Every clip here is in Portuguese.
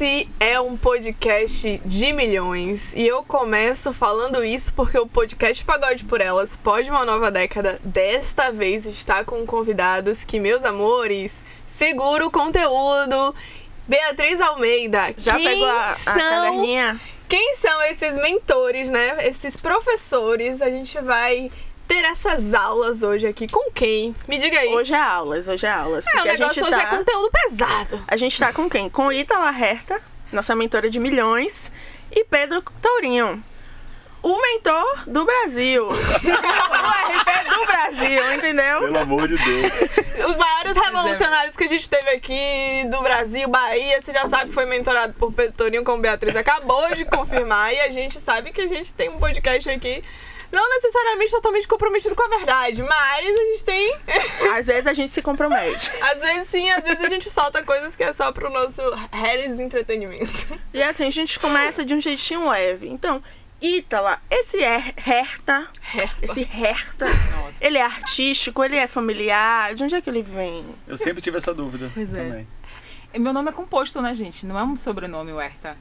Esse é um podcast de milhões e eu começo falando isso porque o podcast Pagode por Elas pode uma nova década desta vez está com convidados que, meus amores, segura o conteúdo. Beatriz Almeida, Já quem pegou a, a são, caderninha? Quem são esses mentores, né? Esses professores? A gente vai ter essas aulas hoje aqui com quem? Me diga aí. Hoje é aulas, hoje é aulas. é, o porque a negócio gente hoje tá, é conteúdo pesado. A gente tá com quem? Com Ítala Herta, nossa mentora de milhões, e Pedro Tourinho. O mentor do Brasil. o RP do Brasil, entendeu? Pelo amor de Deus. Os maiores revolucionários que a gente teve aqui do Brasil, Bahia, você já sabe que foi mentorado por Pedro Torinho, como Beatriz acabou de confirmar. E a gente sabe que a gente tem um podcast aqui, não necessariamente totalmente comprometido com a verdade, mas a gente tem. Às vezes a gente se compromete. Às vezes sim, às vezes a gente solta coisas que é só pro nosso reles entretenimento. E assim, a gente começa de um jeitinho leve. Então, Ítala, esse é Herta, Herta. esse Herta, ele é artístico, ele é familiar, de onde é que ele vem? Eu sempre tive essa dúvida Pois é. também. Meu nome é composto, né, gente? Não é um sobrenome, o Herta.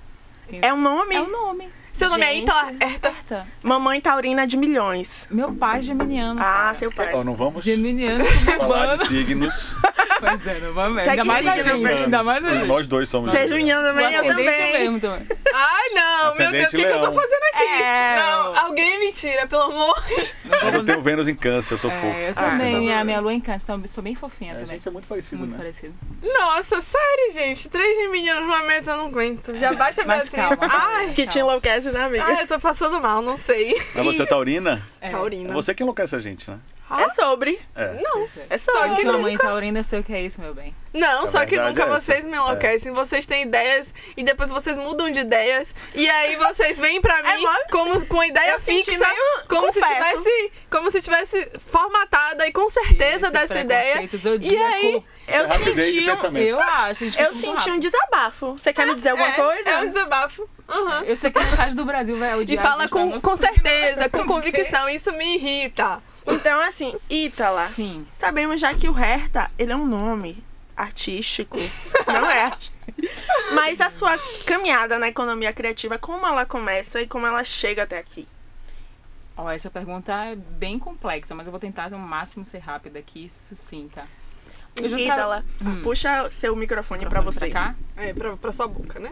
É um nome? É um nome. Seu nome é Gente. Ítala Herta. Herta. Mamãe Taurina de milhões. Meu pai é geminiano. Ah, cara. seu pai. Ó, não vamos Geminiano falar suburbano. de signos. Pois é, não vamos Segue Ainda mais a signo, gente. Pedro. Ainda mais a gente. Nós dois somos. Você é junina O também, eu também. mesmo também. Ai, não, meu Deus, o que, que eu tô leão. fazendo aqui? É, não, eu- alguém é mentira, pelo amor de Mas eu tenho Vênus em câncer, eu sou fofo. É, eu Ah, também. tá a minha lua em câncer, então eu sou bem fofinha É, a também. gente é muito parecido, Muito né? parecido. Nossa, sério, gente. Três meninos numa mesa eu não aguento. Já basta Mas Beatriz. calma. Ai, Que te enlouquece, né, amiga? ai, eu tô passando mal, não sei. Mas você é taurina? É. Taurina. É você que enlouquece a gente, né? É sobre. É. Não, é. É Só sobre. que Sua mãe nunca- taurina, eu sei o que é isso, meu bem. não, A só que nunca é essa. vocês me enlouquecem. Vocês têm ideias e depois vocês mudam de ideias. E aí vocês vêm pra mim mole? como, com a ideia Eu senti fixa. meio- Como se, tivesse, como se tivesse formatada e com certeza dessa ideia. E aí. Eu senti um. Eu acho. eu senti um desabafo. Você quer me dizer alguma é, coisa? É um desabafo. Aham. Eu sei que metade do Brasil vai E odiar. fala a gente com, com certeza, com convicção. Isso me irrita. Então, assim, Ítala, Sim. sabemos já que o Herta, ele é um nome artístico. Não é. Mas a sua caminhada na economia criativa, como ela começa e como ela chega até aqui? Ó, essa pergunta é bem complexa, mas eu vou tentar ao máximo ser rápida aqui e sucinta. Tra- Ítala, Hum. puxa seu microfone pra Microfone você. cá. É, pra, pra sua boca, né?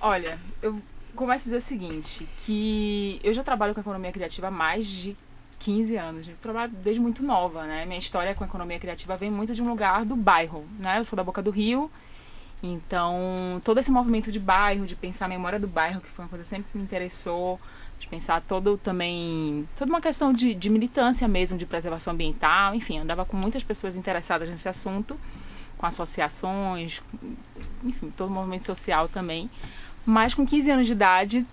Olha, eu começo a dizer o seguinte, que eu já trabalho com economia criativa há mais de 15 anos. Eu trabalho desde muito nova, né? Minha história com economia criativa vem muito de um lugar do bairro, né? Eu sou da Boca do Rio, então todo esse movimento de bairro, de pensar a memória do bairro, que foi uma coisa que sempre me interessou, de pensar todo também, toda uma questão de, de militância mesmo, de preservação ambiental, enfim, andava com muitas pessoas interessadas nesse assunto, com associações, enfim, todo o movimento social também. Mas com 15 anos de idade,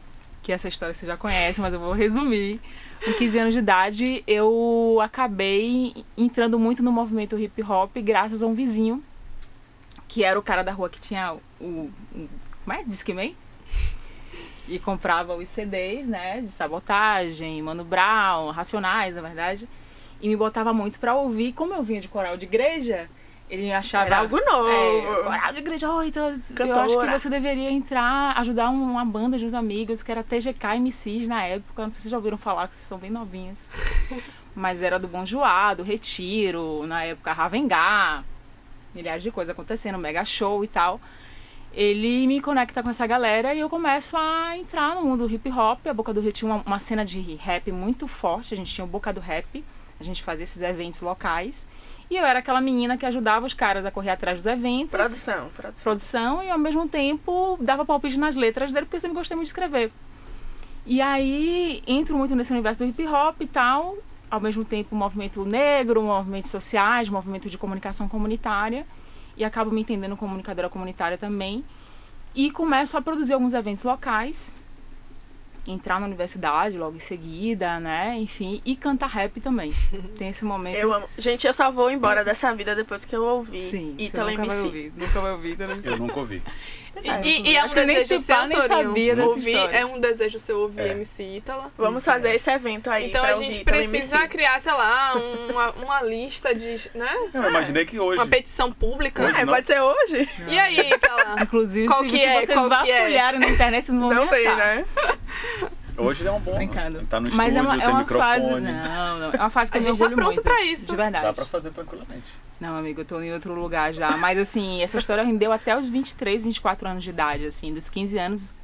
que essa história você já conhece, mas eu vou resumir. Com 15 anos de idade, eu acabei entrando muito no movimento hip hop graças a um vizinho, que era o cara da rua que tinha o. como é? Discman? E comprava os CDs, né? De sabotagem, Mano Brown, Racionais, na verdade. E me botava muito pra ouvir. Como eu vinha de coral de igreja, ele achava. Era algo novo. É, coral de igreja, oh, então, eu acho que você deveria entrar, ajudar um- uma banda de uns amigos, que era TGK MCs na época. Não sei se vocês já ouviram falar, que vocês são bem novinhas. Mas era do Bom Joá, do Retiro, na época Ravengá, milhares de coisas acontecendo, mega show e tal. Ele me conecta com essa galera e eu começo a entrar no mundo do hip hop. A Boca do Rio tinha uma, uma cena de rap muito forte, a gente tinha o Boca do Rap, a gente fazia esses eventos locais. E eu era aquela menina que ajudava os caras a correr atrás dos eventos Produção, produção. produção e ao mesmo tempo dava palpite nas letras dele porque eu sempre gostei muito de escrever. E aí entro muito nesse universo do hip hop e tal, ao mesmo tempo movimento negro, movimentos sociais, movimento de comunicação comunitária e acabo me entendendo comunicadora comunitária também e começo a produzir alguns eventos locais entrar na universidade logo em seguida, né? Enfim, e cantar rap também. Tem esse momento. Eu amo. Gente, eu só vou embora dessa vida depois que eu ouvir Sim, você Ítala nunca vai MC. ouvir. Nunca vai ouvir, MC. Eu nunca ouvi. E, e- e é um Acho que nem desejo se seu, pá, nem sabia dessa ouvir, história. É um desejo seu ouvir É. MC Ítala. Vamos Isso, fazer é. esse evento aí Então pra a gente precisa MC. criar, sei lá, uma, uma lista de. né? Eu imaginei que hoje. Uma petição pública. Hoje É, não. pode ser hoje? E aí, Ítala? Inclusive, Qual se, que se é? vocês Qual que é? vasculharem na internet, vocês não vão Não me tem, achar. né? Hoje é um bom. Brincando. Tá no Mas estúdio, é uma, tem é uma microfone. fase. Não, não. É uma fase que A eu gente tá pronto muito. pra isso. De verdade. Dá pra fazer tranquilamente. Não, amigo, eu tô em outro lugar já. Mas assim, essa história rendeu até os 23, 24 anos de idade, assim, dos 15 anos.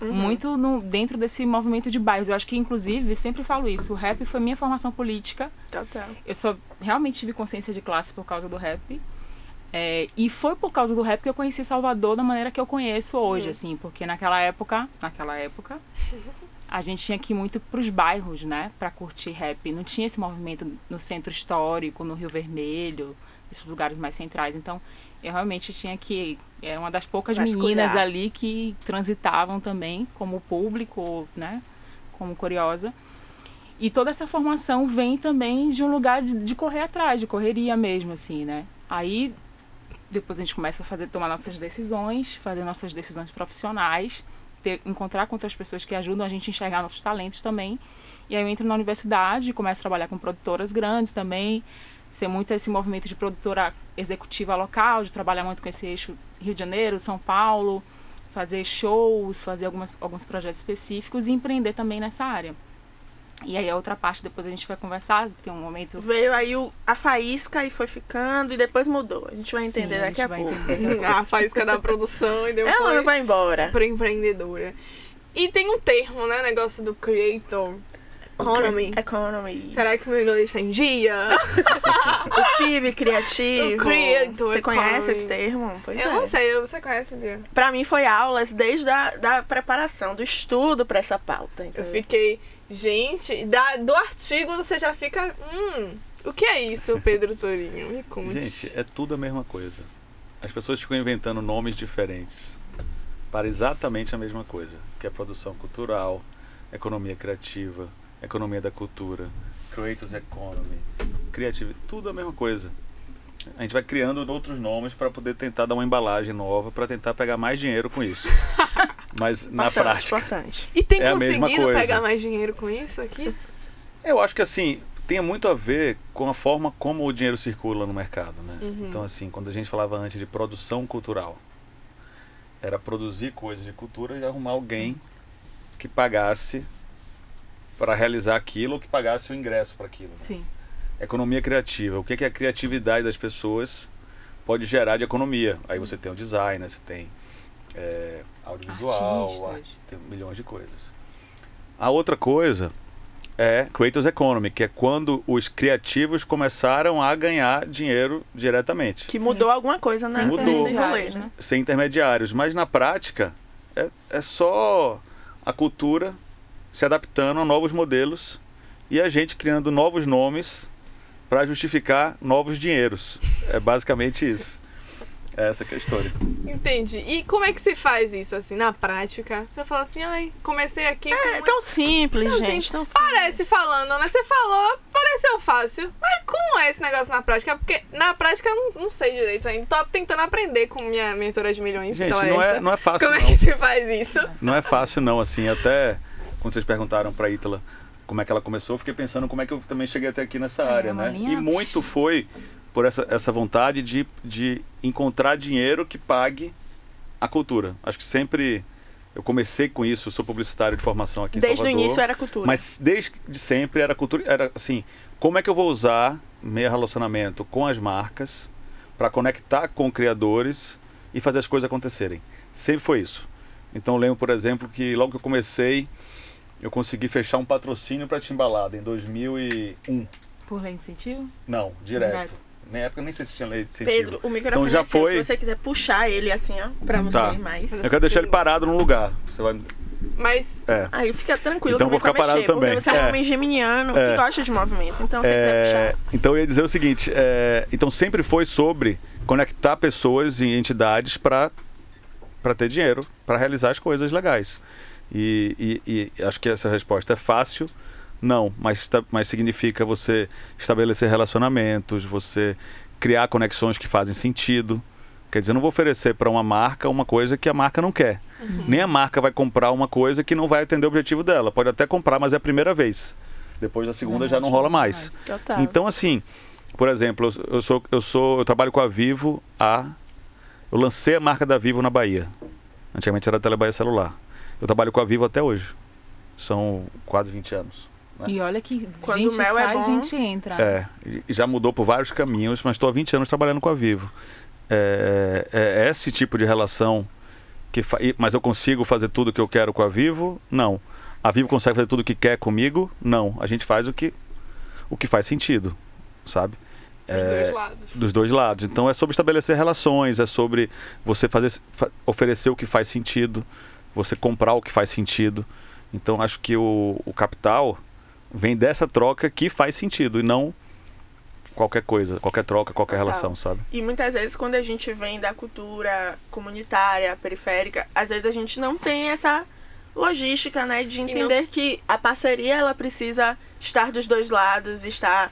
Uhum. Muito no, dentro desse movimento de bairros. Eu acho que, inclusive, eu sempre falo isso, o rap foi minha formação política. Total. Eu só realmente tive consciência de classe por causa do rap. É, e foi por causa do rap que eu conheci Salvador da maneira que eu conheço hoje, assim, porque naquela época, naquela época, a gente tinha que ir muito pros bairros, né, pra curtir rap. Não tinha esse movimento no centro histórico, no Rio Vermelho, esses lugares mais centrais. Então, eu realmente tinha que era uma das poucas meninas ali que transitavam também como público, né, como curiosa. E toda essa formação vem também de um lugar de, de correr atrás, de correria mesmo, assim, né? Aí depois a gente começa a fazer, tomar nossas decisões, fazer nossas decisões profissionais, ter, encontrar com outras pessoas que ajudam a gente a enxergar nossos talentos também. E aí eu entro na universidade, começo a trabalhar com produtoras grandes também, ser muito esse movimento de produtora executiva local, de trabalhar muito com esse eixo Rio de Janeiro, São Paulo, fazer shows, fazer algumas, alguns projetos específicos e empreender também nessa área. E aí a outra parte depois a gente vai conversar, tem um momento Veio aí o, a faísca e foi ficando e depois mudou. A gente vai Sim, entender a daqui a vai pouco. entender. a faísca da produção e depois. Ela não vai embora. Super empreendedora. E tem um termo, né? Negócio do creator economy. Economy. Será que meu inglês tá em dia? O PIB criativo. O creator Você conhece economy. esse termo? Pois Eu é. não sei, você conhece, Bia? Pra mim foi aulas desde a da preparação, do estudo pra essa pauta. Eu entendeu? fiquei, gente, da, do artigo você já fica. Hum, o que é isso, Pedro Torinho? Me conte. Gente, é tudo a mesma coisa. As pessoas ficam inventando nomes diferentes para exatamente a mesma coisa, que é produção cultural, economia criativa, economia da cultura, creators economy, criatividade, tudo a mesma coisa. A gente vai criando outros nomes para poder tentar dar uma embalagem nova, para tentar pegar mais dinheiro com isso. Mas na Importante, prática, Importante. E tem é conseguido pegar mais dinheiro com isso aqui? Eu acho que assim, tem muito a ver com a forma como o dinheiro circula no mercado, né? Então assim, quando a gente falava antes de produção cultural, era produzir coisas de cultura e arrumar alguém que pagasse para realizar aquilo ou que pagasse o ingresso para aquilo. né? Sim. Economia criativa, o que, que a criatividade das pessoas pode gerar de economia? Aí você tem o design, você tem é, audiovisual, Artistas. tem milhões de coisas. A outra coisa é Creators Economy, que é quando os criativos começaram a ganhar dinheiro diretamente, Que mudou alguma coisa na Sim, mudou. Intermediários, né? né? sem intermediários. Mas na prática, é, é só a cultura se adaptando a novos modelos e a gente criando novos nomes para justificar novos dinheiros. É basicamente isso. É essa que é a história. Entendi. E como é que se faz isso, assim, na prática? Você fala assim, ai, comecei aqui. É tão simples, Não, gente. assim, Tão simples. Parece falando, né? Você falou, pareceu fácil. Mas como é esse negócio na prática? Porque na prática eu não, não sei direito ainda. Tô tentando aprender com minha mentora de milhões. Gente, então não é, não é fácil Como é não. que se faz isso? Não é fácil não, assim, até quando vocês perguntaram pra Ítala como é que ela começou, eu fiquei pensando como é que eu também cheguei até aqui nessa É, área, né? linha- E muito foi por essa, essa vontade de, de encontrar dinheiro que pague a cultura. Acho que sempre eu comecei com isso, sou publicitário de formação aqui em Desde o Salvador. início era cultura. Mas desde sempre era cultura, era assim, como é que eu vou usar meu relacionamento com as marcas para conectar com criadores e fazer as coisas acontecerem. Sempre foi isso. Então eu lembro, por exemplo, que logo que eu comecei, eu consegui fechar um patrocínio para Timbalada em 2001. Por lei incentivo? Não, direto. Direto. Na época nem sei se tinha lei de incentivo. Pedro, o microfone Então já é seu, foi- se você quiser puxar ele assim, ó, pra você Tá. ir mais. Eu quero deixar ele parado num lugar. Você vai Mas é. Aí fica tranquilo Então também vou ficar pra parado mexer, também. Porque você é um É. homem geminiano É. que gosta de movimento. Então, se você quiser É, puxar. então eu ia dizer o seguinte, é, então sempre foi sobre conectar pessoas e entidades para para ter dinheiro, para realizar as coisas legais. E, e, e acho que essa resposta é fácil. Não, mas, mas significa você estabelecer relacionamentos, você criar conexões que fazem sentido. Quer dizer, eu não vou oferecer para uma marca uma coisa que a marca não quer. Nem a marca vai comprar uma coisa que não vai atender o objetivo dela. Pode até comprar, mas é a primeira vez. Depois da segunda já não rola mais. Total. Então, assim, por exemplo, eu, eu sou, eu sou, eu trabalho com a Vivo há. Eu lancei a marca da Vivo na Bahia. Antigamente era a Telebahia Celular. Eu trabalho com a Vivo até hoje. São quase 20 anos. E olha que Quando gente o mel é sai, bom- gente entra. É, já mudou por vários caminhos, mas estou há 20 anos trabalhando com a Vivo. É, é esse tipo de relação que fa... mas eu consigo fazer tudo que eu quero com a Vivo? Não. A Vivo consegue fazer tudo o que quer comigo? Não. A gente faz o que o que faz sentido, sabe? Dos É, dois lados. dos dois lados. Então é sobre estabelecer relações, é sobre você fazer fa- oferecer o que faz sentido, você comprar o que faz sentido. Então acho que o, o capital vem dessa troca que faz sentido e não qualquer coisa, qualquer troca, qualquer Total. relação, sabe? E muitas vezes quando a gente vem da cultura comunitária, periférica, às vezes a gente não tem essa logística, né, de não- entender que a parceria ela precisa estar dos dois lados, estar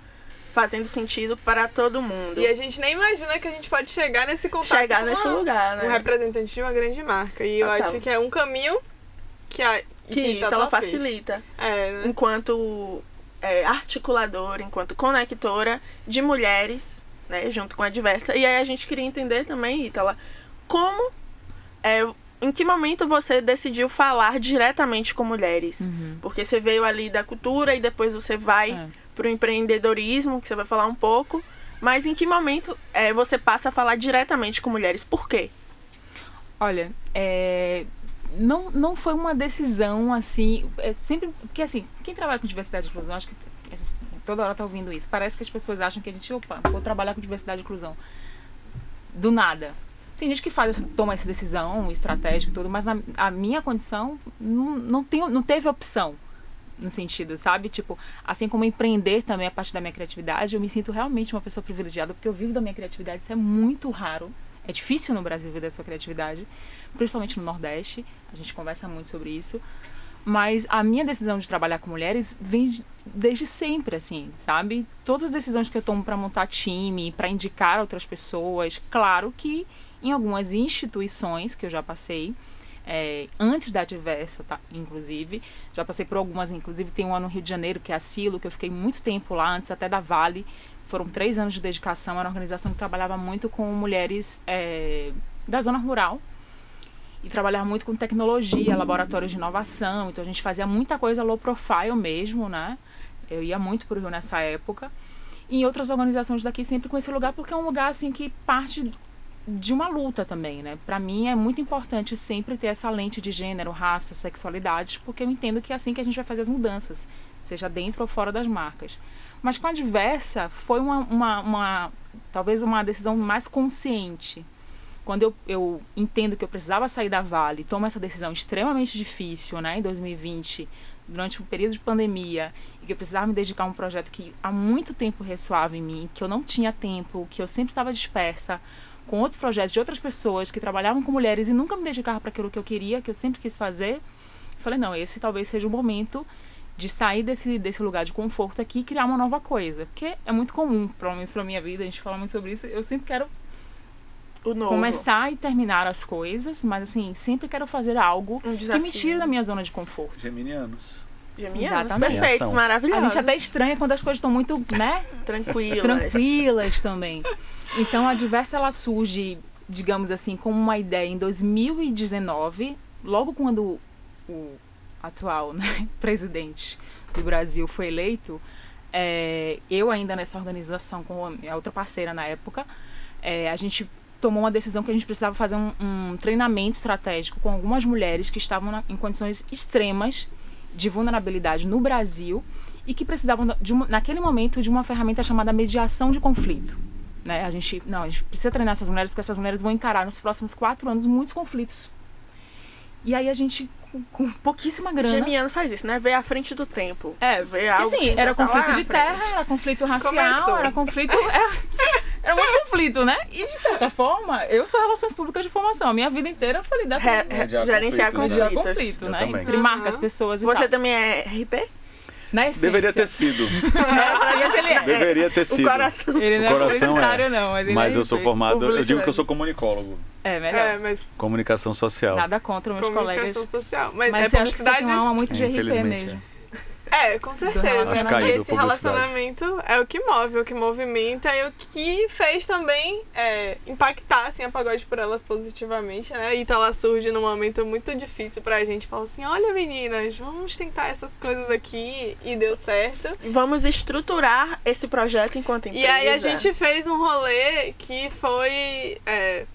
fazendo sentido para todo mundo. E a gente nem imagina que a gente pode chegar nesse contato Chegar com nesse uma- lugar, né? um representante de uma grande marca. E eu Total. acho que é um caminho que a que Ítala facilita. É, né? enquanto é, articuladora, enquanto conectora de mulheres, né, junto com a diversa. E aí a gente queria entender também, Ítala, como, é, em que momento você decidiu falar diretamente com mulheres? Uhum. Porque você veio ali da cultura e depois você vai É. para o empreendedorismo, que você vai falar um pouco. Mas em que momento é, você passa a falar diretamente com mulheres? Por quê? Olha, é, não, não foi uma decisão assim. É sempre. Porque assim, quem trabalha com diversidade e inclusão, acho que é, toda hora tá ouvindo isso. Parece que as pessoas acham que a gente, opa, vou trabalhar com diversidade e inclusão. Do nada. Tem gente que faz toma essa decisão estratégica e tudo, mas na, a minha condição não, não, tem, não teve opção no sentido, sabe? Tipo, assim como empreender também a parte da minha criatividade, eu me sinto realmente uma pessoa privilegiada porque eu vivo da minha criatividade, isso é muito raro. É difícil no Brasil viver da sua criatividade, principalmente no Nordeste. A gente conversa muito sobre isso. Mas a minha decisão de trabalhar com mulheres vem de- desde sempre, assim, sabe? Todas as decisões que eu tomo para montar time, para indicar outras pessoas, claro que em algumas instituições que eu já passei, é, antes da Diversa, tá, inclusive, já passei por algumas, inclusive tem uma no Rio de Janeiro, que é a Silo, que eu fiquei muito tempo lá, antes até da Vale. Foram três anos de dedicação, era uma organização que trabalhava muito com mulheres é, da zona rural, e trabalhava muito com tecnologia, laboratórios de inovação. Então a gente fazia muita coisa low profile mesmo, né? Eu ia muito pro Rio nessa época. E em outras organizações daqui sempre com esse lugar, porque é um lugar assim que parte de uma luta também, né? Para mim é muito importante sempre ter essa lente de gênero, raça, sexualidade, porque eu entendo que é assim que a gente vai fazer as mudanças, seja dentro ou fora das marcas. Mas com a diversa foi uma, uma, uma talvez uma decisão mais consciente, quando eu, eu entendo que eu precisava sair da Vale, tomo essa decisão extremamente difícil, né, em 2020, durante um período de pandemia, e que eu precisava me dedicar a um projeto que há muito tempo ressoava em mim, que eu não tinha tempo, que eu sempre estava dispersa com outros projetos de outras pessoas que trabalhavam com mulheres e nunca me dedicava para aquilo que eu queria, que eu sempre quis fazer. Eu falei, não, esse talvez seja o momento de sair desse, desse lugar de conforto aqui e criar uma nova coisa. Porque é muito comum, pelo menos pra minha vida, a gente fala muito sobre isso, eu sempre quero O novo. começar e terminar as coisas, mas assim, sempre quero fazer algo Um que me tire da minha zona de conforto. Geminianos. Geminianos, Exatamente. perfeitos, Ação. A maravilhosos. gente até estranha quando as coisas estão muito, né, Tranquilas. tranquilas também. Então a Diversa ela surge, digamos assim, como uma ideia em 2019, logo quando o atual né, presidente do Brasil foi eleito, é, eu ainda nessa organização com a outra parceira na época, é, a gente tomou uma decisão que a gente precisava fazer um, um treinamento estratégico com algumas mulheres que estavam na- em condições extremas de vulnerabilidade no Brasil e que precisavam, de uma, naquele momento, de uma ferramenta chamada mediação de conflito. Né? A gente, não, a gente precisa treinar essas mulheres porque essas mulheres vão encarar nos próximos quatro anos muitos conflitos. E aí a gente, com, com pouquíssima grana... Geminiano faz isso, né? Vê à frente do tempo. É, Vê algo assim, que já era tá lá conflito na de terra, era conflito racial, Começou. era conflito. Era, era é muito conflito, né? E de certa forma, eu sou relações públicas de formação. A minha vida inteira eu falei da gerenciar conflitos, de conflitos. conflito, Eu né? também. Entre marcas, pessoas e Você tal. também é RP? Na essência. Deveria ter sido. É, ele. Deveria ter O sido. coração. Ele não O é coração publicitário, é. não. Mas, Mas é eu sou formado, eu digo Publicidade. que eu sou comunicólogo. É, melhor. É, mas Comunicação social. Nada contra meus colegas. comunicação social. Mas, Mas é você acha que você publicidade. tem uma alma muito de RP mesmo. É, com certeza. relacionamento. Acho caído, E esse relacionamento é o que move, é o que movimenta e o que fez também é, impactar assim, a Pagode por Elas positivamente, né? E ela surge num momento muito difícil pra gente. Fala assim, olha meninas, vamos tentar essas coisas aqui e deu certo. Vamos estruturar esse projeto enquanto empresa. E aí a gente fez um rolê que foi é,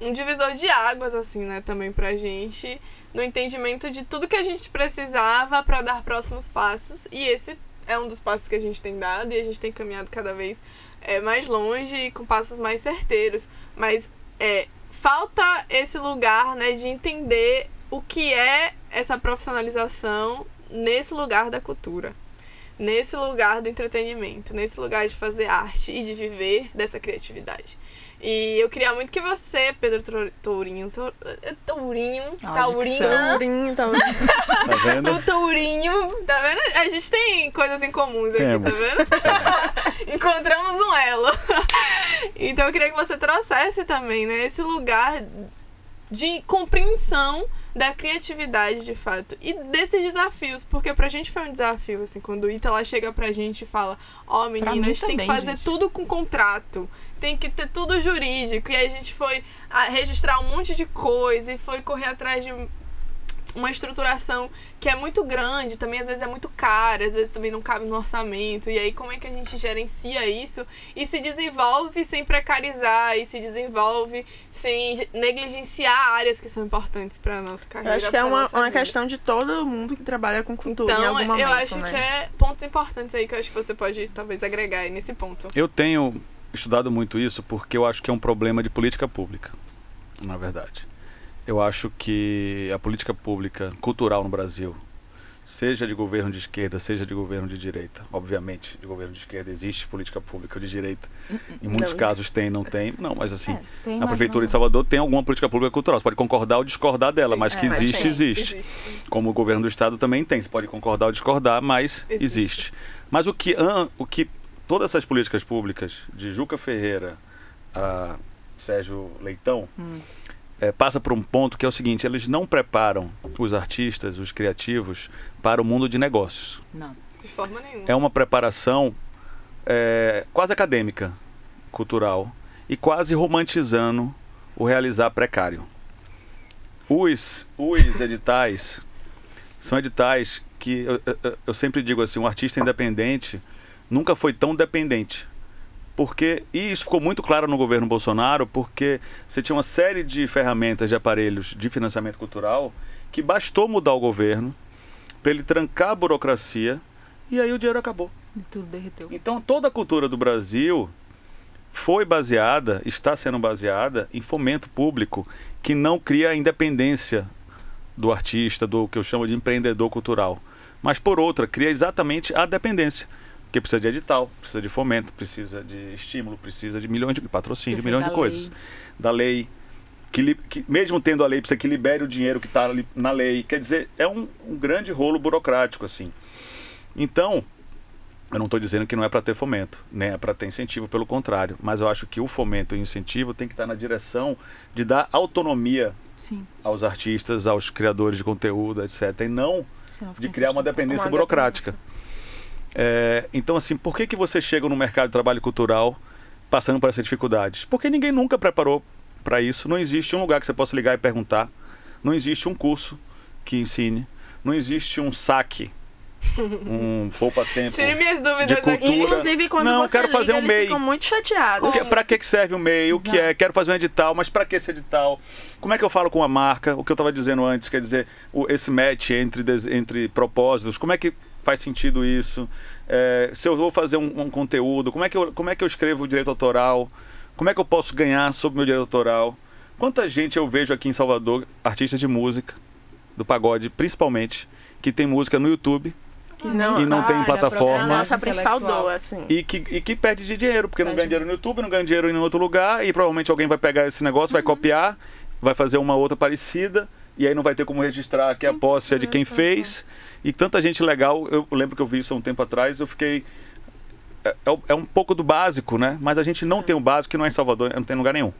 um divisor de águas, assim, né, também pra gente, no entendimento de tudo que a gente precisava pra dar próximos passos. E esse é um dos passos que a gente tem dado e a gente tem caminhado cada vez é, mais longe e com passos mais certeiros. Mas é, falta esse lugar, né, de entender o que é essa profissionalização nesse lugar da cultura nesse lugar do entretenimento, nesse lugar de fazer arte e de viver dessa criatividade. E eu queria muito que você, Pedro Tourinho, Tou- é Tourinho, Ah, Taurina, Tourinho, Tourinho. Tá vendo? o Tourinho, tá vendo? A gente tem coisas em comuns aqui, Temos. tá vendo? Encontramos um elo. então eu queria que você trouxesse também, né, esse lugar de compreensão da criatividade de fato e desses desafios, porque pra gente foi um desafio, assim, quando o Ita lá chega pra gente e fala: Ó, mim meninas, tem que também, fazer gente. tudo com contrato, tem que ter tudo jurídico, e aí a gente foi ah, registrar um monte de coisa e foi correr atrás de uma estruturação que é muito grande, também às vezes é muito cara, às vezes também não cabe no orçamento. E aí como é que a gente gerencia isso e se desenvolve sem precarizar e se desenvolve sem negligenciar áreas que são importantes para nossa Eu carreira. acho que é uma, uma vida. questão de todo mundo que trabalha com cultura em Então, algum momento, eu acho né? que é pontos importantes aí que eu acho que você pode talvez agregar aí nesse ponto. Eu tenho estudado muito isso porque eu acho que é um problema de política pública, na verdade. Eu acho que a política pública cultural no Brasil, seja de governo de esquerda, seja de governo de direita, obviamente, de governo de esquerda existe política pública de direita. Em muitos Não. casos tem, não tem. Não, mas assim, É, tem, a mas prefeitura não- de Salvador tem alguma política pública cultural. Você pode concordar ou discordar dela, Sim, mas que é, mas existe, tem, existe. Como o governo do estado também tem. Você pode concordar ou discordar, mas Existe. existe. Mas o que, o que todas essas políticas públicas, de Juca Ferreira a Sérgio Leitão, Hum. Eh, passa por um ponto que é o seguinte: eles não preparam os artistas, os criativos, para o mundo de negócios. Não. De forma nenhuma. É uma preparação eh, quase acadêmica, cultural, e quase romantizando o realizar precário. Os, os editais são editais que eu, eu- eu sempre digo assim, um artista independente nunca foi tão dependente. Porque, e isso ficou muito claro no governo Bolsonaro, porque você tinha uma série de ferramentas, de aparelhos de financiamento cultural que bastou mudar o governo para ele trancar a burocracia e aí o dinheiro acabou. E tudo derreteu. Então toda a cultura do Brasil foi baseada, está sendo baseada em fomento público que não cria a independência do artista, do que eu chamo de empreendedor cultural. Mas por outra, cria exatamente a dependência. Porque precisa de edital, precisa de fomento, precisa de estímulo, precisa de milhões de patrocínio, de Precisa milhões de coisas. lei. Da lei. Que, que mesmo tendo a lei, precisa que libere o dinheiro que está ali na lei. Quer dizer, é um, um grande rolo burocrático, assim. Então, eu não estou dizendo que não é para ter fomento, nem é para ter incentivo, pelo contrário. Mas eu acho que o fomento e o incentivo tem que estar na direção de dar autonomia Sim. aos artistas, aos criadores de conteúdo, etc. E não de criar uma dependência Uma burocrática. É, então, assim, por que, que você chega no mercado de trabalho cultural passando por essas dificuldades? Porque ninguém nunca preparou para isso. Não existe um lugar que você possa ligar e perguntar. Não existe um curso que ensine. Não existe um saque, um poupa-tempo. Tire minhas dúvidas de aqui. cultura. Inclusive, quando Não, você quero liga, fazer um MEI. ficam muito chateados. Que, pra que serve o MEI? O que é? Exato. Quero fazer um edital, mas pra que esse edital? Como é que eu falo com a marca? O que eu estava dizendo antes, quer dizer, o- esse match entre, entre propósitos, como é que faz sentido isso? É, se eu vou fazer um, um conteúdo, como é, que eu, como é que eu escrevo o direito autoral? Como é que eu posso ganhar sobre o meu direito autoral? Quanta gente eu vejo aqui em Salvador, artistas de música, do pagode principalmente, que tem música no YouTube E não, E não tem plataforma. é a nossa principal dor, assim. E que, e que perde de dinheiro, porque não Perde ganha dinheiro no. YouTube, não ganha dinheiro em outro lugar, e provavelmente alguém vai pegar esse negócio, vai copiar, vai fazer uma outra parecida, e aí não vai ter como registrar que a posse é de quem sim, fez. E tanta gente legal, eu lembro que eu vi isso há um tempo atrás, eu fiquei. É, é- é um pouco do básico, né? Mas a gente não tem o básico que não é em Salvador, não tem em lugar nenhum.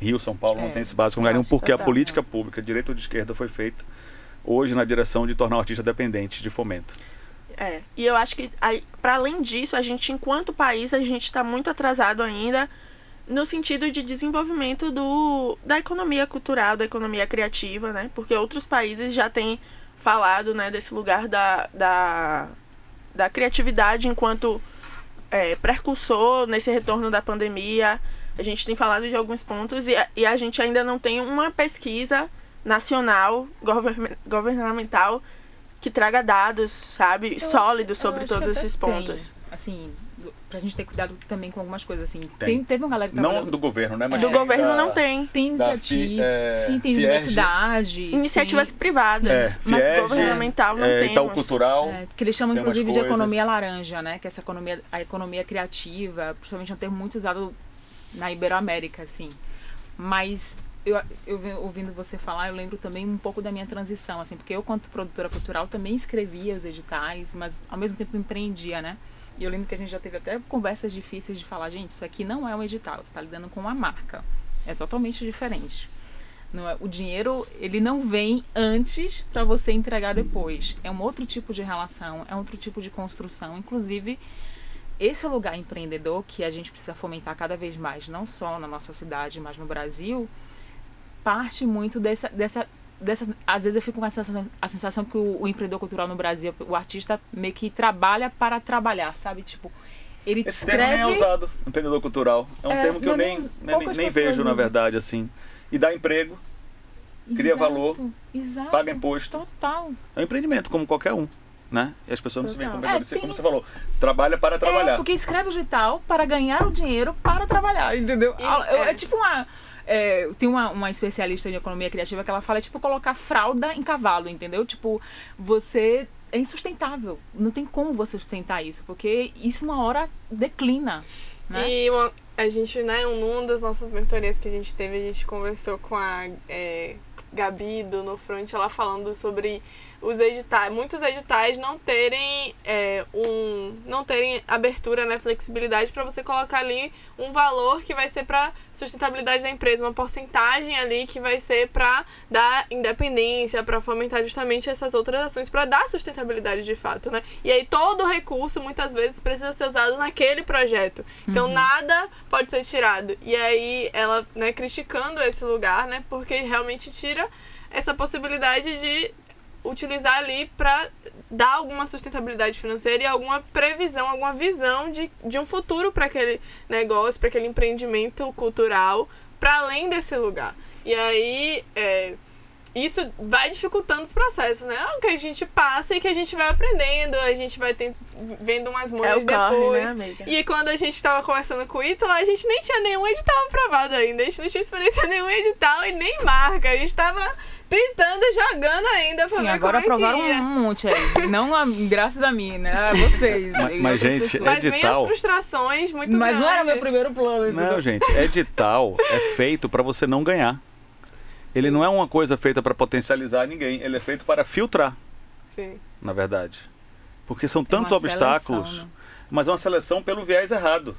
Rio, São Paulo não É, tem esse básico em lugar nenhum, porque a total, política pública, direita ou de esquerda, foi feita hoje na direção de tornar o artista dependente de fomento. É. E eu acho que, para além disso, a gente, enquanto país, a gente está muito atrasado ainda no sentido de desenvolvimento do, da economia cultural, da economia criativa, né? Porque outros países já têm falado, né, desse lugar da, da, da criatividade enquanto é, precursor nesse retorno da pandemia. A gente tem falado de alguns pontos e a, e a gente ainda não tem uma pesquisa nacional, govern- governamental, que traga dados, sabe, Eu sólidos acho- sobre todos esses pontos. Assim, do- pra gente ter cuidado também com algumas coisas, assim. Tem. Tem, teve uma galera que Não do governo, né? Mas Do tem governo da- não tem. Tem da iniciativa, Fi- é, sim, tem Fierge. universidade. Iniciativas tem- privadas, É, mas Fiege, governamental não é, temos. Itaú Cultural. É, que eles chamam Tem inclusive de economia laranja, né? Que é essa economia, a economia criativa, principalmente é um termo muito usado na Iberoamérica, assim. Mas eu, eu ouvindo você falar, eu lembro também um pouco da minha transição, assim, porque eu, quanto produtora cultural, também escrevia os editais, mas ao mesmo tempo empreendia, né? E eu lembro que a gente já teve até conversas difíceis de falar, gente, isso aqui não é um edital, você está lidando com uma marca. É totalmente diferente. Não é, o dinheiro, ele não vem antes para você entregar depois. É um outro tipo de relação, é outro tipo de construção. Inclusive, esse lugar empreendedor que a gente precisa fomentar cada vez mais, não só na nossa cidade, mas no Brasil, parte muito dessa, dessa, dessa às vezes eu fico com a sensação, a sensação que o, o empreendedor cultural no Brasil, o artista meio que trabalha para trabalhar, sabe? Tipo, ele Esse termo escreve nem é usado, empreendedor cultural. É um É, termo que eu nem, nem- nem, nem vejo, na usam. verdade, assim. E dá emprego, cria Exato, valor, exato, paga imposto. Total. É um empreendimento, como qualquer um. Né? E as pessoas não se veem como É, tem- como você falou. Trabalha para É, trabalhar. porque escreve o digital para ganhar o dinheiro para trabalhar, entendeu? Ah, é. é. tipo uma. É, tem uma, uma especialista em economia criativa que ela fala, é tipo, colocar fralda em cavalo, entendeu? Tipo, você. É insustentável. Não tem como você sustentar isso, porque isso uma hora declina. Né? E uma- a gente, né, numa das nossas mentorias que a gente teve, a gente conversou com a é, Gabi do No Front, ela falando sobre os editais, muitos editais não terem é, um, não terem abertura, né, flexibilidade para você colocar ali um valor que vai ser para sustentabilidade da empresa, uma porcentagem ali que vai ser para dar independência, para fomentar justamente essas outras ações, para dar sustentabilidade de fato, né? E aí todo o recurso muitas vezes precisa ser usado naquele projeto. Então nada pode ser tirado. E aí ela, né, criticando esse lugar, né, porque realmente tira essa possibilidade de utilizar ali para dar alguma sustentabilidade financeira e alguma previsão, alguma visão de, de um futuro para aquele negócio, para aquele empreendimento cultural, para além desse lugar. E aí, é, isso vai dificultando os processos, né? É o que a gente passa e que a gente vai aprendendo, a gente vai ter, vendo umas É manhas o corre, depois. né, amiga? E quando a gente tava conversando com o Ítalo, a gente nem tinha nenhum edital aprovado ainda. A gente não tinha experiência nenhum edital e nem marca. A gente tava tentando, jogando ainda pra Sim, ver agora como é que aprovaram ia. um monte aí. Não a- graças a mim, né? A vocês. Mas- mas, gente, pessoas. Mas vem as edital- frustrações muito Mas não era meu grandes. primeiro plano. Não, gente, edital é feito para você não ganhar. Ele não é uma coisa feita para potencializar ninguém, ele é feito para filtrar, Sim. na verdade. Porque são Tem tantos obstáculos, seleção, né? mas é uma seleção pelo viés errado.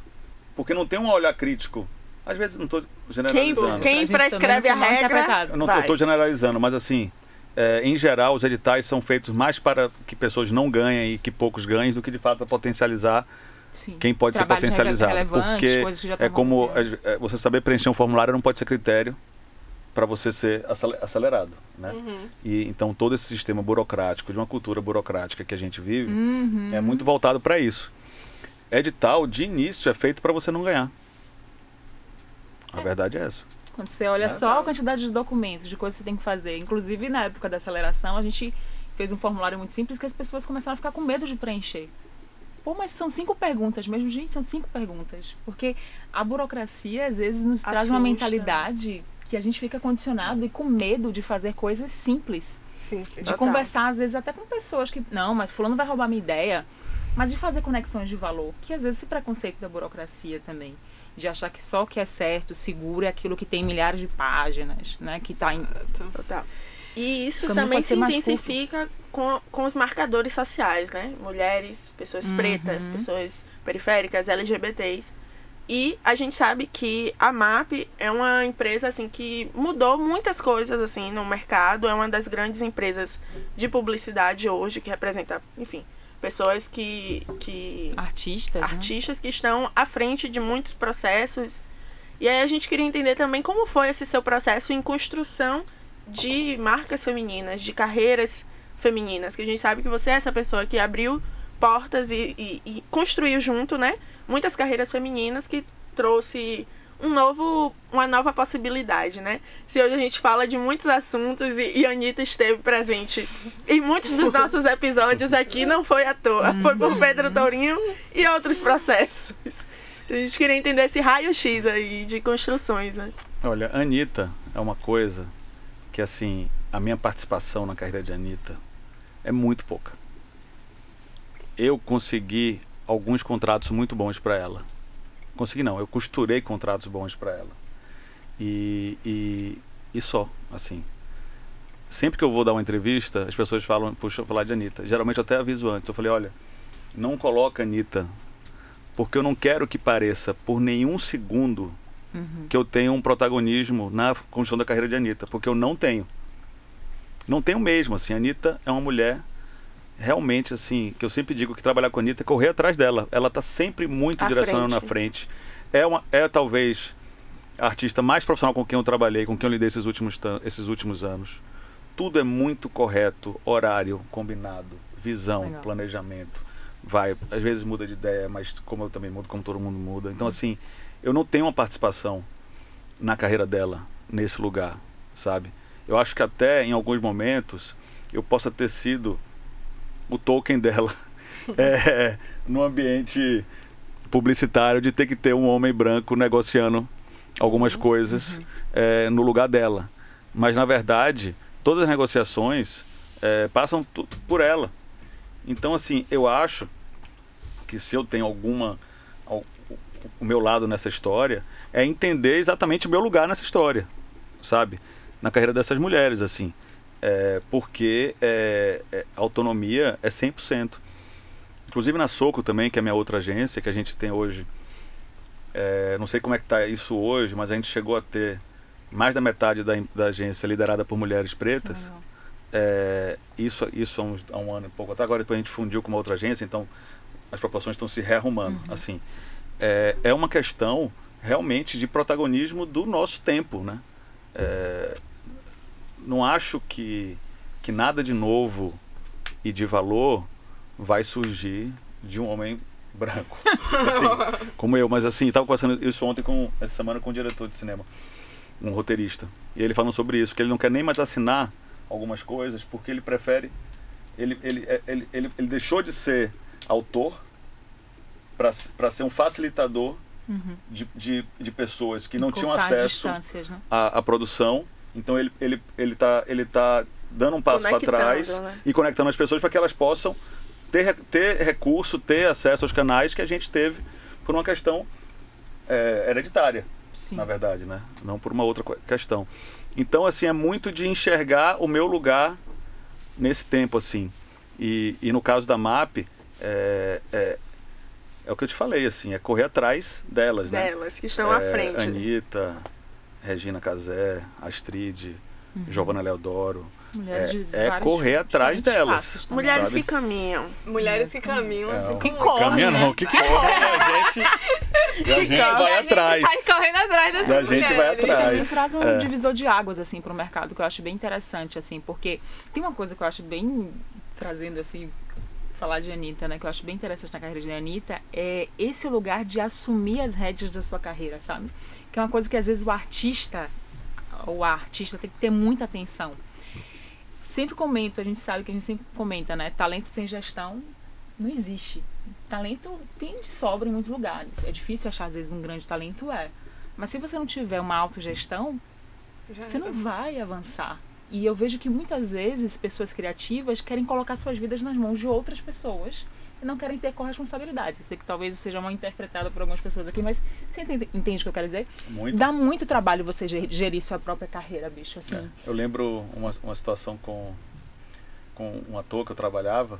Porque não tem um olhar crítico. Às vezes não estou Quem, generalizando. quem também prescreve a regra. não estou generalizando, mas assim, é, em geral, os editais são feitos mais para que pessoas não ganhem e que poucos ganhem do que de fato para potencializar Sim. quem pode Trabalhos ser potencializado. Porque coisas que já é como é, você saber preencher um formulário não pode ser critério para você ser acele- acelerado, né? Uhum. E então todo esse sistema burocrático, de uma cultura burocrática que a gente vive, Uhum. é muito voltado para isso. Edital de início é feito para você não ganhar. A verdade é essa. Quando você olha Ah, só tá. a quantidade de documentos, de coisas que você tem que fazer. Inclusive, na época da aceleração, a gente fez um formulário muito simples que as pessoas começaram a ficar com medo de preencher. Pô, mas são cinco perguntas mesmo. Gente, são cinco perguntas. Porque a burocracia, às vezes, nos traz uma Assusta. mentalidade que a gente fica condicionado e com medo de fazer coisas simples. Simples. De Total. conversar, às vezes, até com pessoas que. Não, mas fulano vai roubar minha ideia. Mas de fazer conexões de valor. Que às vezes esse preconceito da burocracia também. De achar que só o que é certo, seguro, é aquilo que tem milhares de páginas, né? Que tá em. Total. E isso também pode se intensifica com, com os marcadores sociais, né? Mulheres, pessoas Uhum. pretas, pessoas periféricas, LGBTs. E a gente sabe que a MAP é uma empresa assim que mudou muitas coisas assim no mercado, é uma das grandes empresas de publicidade hoje que representa, enfim, pessoas que que Artistas. né? artistas que estão à frente de muitos processos. E aí a gente queria entender também como foi esse seu processo em construção de marcas femininas, de carreiras femininas, que a gente sabe que você é essa pessoa que abriu portas e, e, e construiu junto, né, muitas carreiras femininas que trouxe um novo, uma nova possibilidade, né? Se hoje a gente fala de muitos assuntos e, e a Anitta esteve presente em muitos dos nossos episódios aqui, não foi à toa. Foi por Pedro Tourinho e outros processos. A gente queria entender esse raio-x aí de construções, né? Olha, Anitta é uma coisa que, assim, a minha participação na carreira de Anitta é muito pouca. Eu consegui alguns contratos muito bons para ela. Consegui não, eu costurei contratos bons para ela. E, e, e só, assim. Sempre que eu vou dar uma entrevista, as pessoas falam, puxa, eu vou falar de Anitta. Geralmente eu até aviso antes. Eu falei, olha, não coloca Anitta, porque eu não quero que pareça por nenhum segundo Uhum. que eu tenho um protagonismo na construção da carreira de Anitta, porque eu não tenho. Não tenho mesmo, assim. A Anitta é uma mulher realmente, assim, que eu sempre digo que trabalhar com a Anitta é correr atrás dela. Ela tá sempre muito À direcionando na frente. frente. É, uma, é talvez a artista mais profissional com quem eu trabalhei, com quem eu lidei esses últimos, esses últimos anos. Tudo é muito correto, horário, combinado, visão, Legal. planejamento. Vai, às vezes muda de ideia, mas como eu também mudo, como todo mundo muda. Então, assim, eu não tenho uma participação na carreira dela nesse lugar, sabe? Eu acho que até em alguns momentos eu possa ter sido o token dela é, no ambiente publicitário de ter que ter um homem branco negociando algumas coisas é, no lugar dela. Mas na verdade, todas as negociações é, passam por ela. Então, assim, eu acho que se eu tenho alguma. al- o meu lado nessa história é entender exatamente o meu lugar nessa história, sabe? Na carreira dessas mulheres, assim. É, porque é, é, autonomia é 100%. Inclusive na Soco também, que é a minha outra agência, que a gente tem hoje. é, não sei como é que tá isso hoje, mas a gente chegou a ter mais da metade da, da agência liderada por mulheres pretas. Legal. É, isso isso há, uns- há um ano e pouco até agora depois a gente fundiu com uma outra agência então as proporções estão se rearrumando assim é, é uma questão realmente de protagonismo do nosso tempo né É, não acho que que nada de novo e de valor vai surgir de um homem branco. Assim, como eu mas assim estava conversando isso ontem com essa semana com um diretor de cinema um roteirista. E ele falando sobre isso que ele não quer nem mais assinar algumas coisas porque ele prefere ele ele é- ele, ele, ele deixou de ser autor para ser um facilitador de, de, de pessoas que não tinham acesso né? à, à produção então ele ele ele tá ele tá dando um passo para trás né? e conectando as pessoas para que elas possam ter ter recurso ter acesso aos canais que a gente teve por uma questão é, hereditária Sim. na verdade, né? Não por uma outra questão. Então, assim, é muito de enxergar o meu lugar nesse tempo, assim. E, e no caso da MAP, é, é, é o que eu te falei, assim, é correr atrás delas, né? Delas, que estão à É, frente. né? Anitta, Regina Casé, Astrid, Giovanna Leodoro. Mulheres de é várias correr atrás delas. faces. Mulheres sabe? que caminham. Mulheres que caminham, É, assim. Que correm, Caminha né? não, que corre e a gente, e a gente E vai a gente atrás. sai correndo atrás dessas E a gente vai mulheres. atrás. também traz um É. divisor de águas assim para o mercado que eu acho bem interessante assim porque tem uma coisa que eu acho bem trazendo assim falar de Anitta né que eu acho bem interessante na carreira de Anitta é esse lugar de assumir as rédeas da sua carreira sabe que é uma coisa que às vezes o artista ou a artista tem que ter muita atenção. Sempre comento a gente sabe que a gente sempre comenta né? Talento sem gestão não existe. Talento tem de sobra em muitos lugares. É difícil achar às vezes um grande talento é. Mas se você não tiver uma autogestão, Já você não vai avançar. E eu vejo que muitas vezes pessoas criativas querem colocar suas vidas nas mãos de outras pessoas não querem ter corresponsabilidade. Eu sei que talvez isso seja mal interpretado por algumas pessoas aqui, mas você entende, entende o que eu quero dizer? Muito. Dá muito trabalho você ge- gerir sua própria carreira, bicho. Assim, É. Eu lembro uma, uma situação com, com um ator que eu trabalhava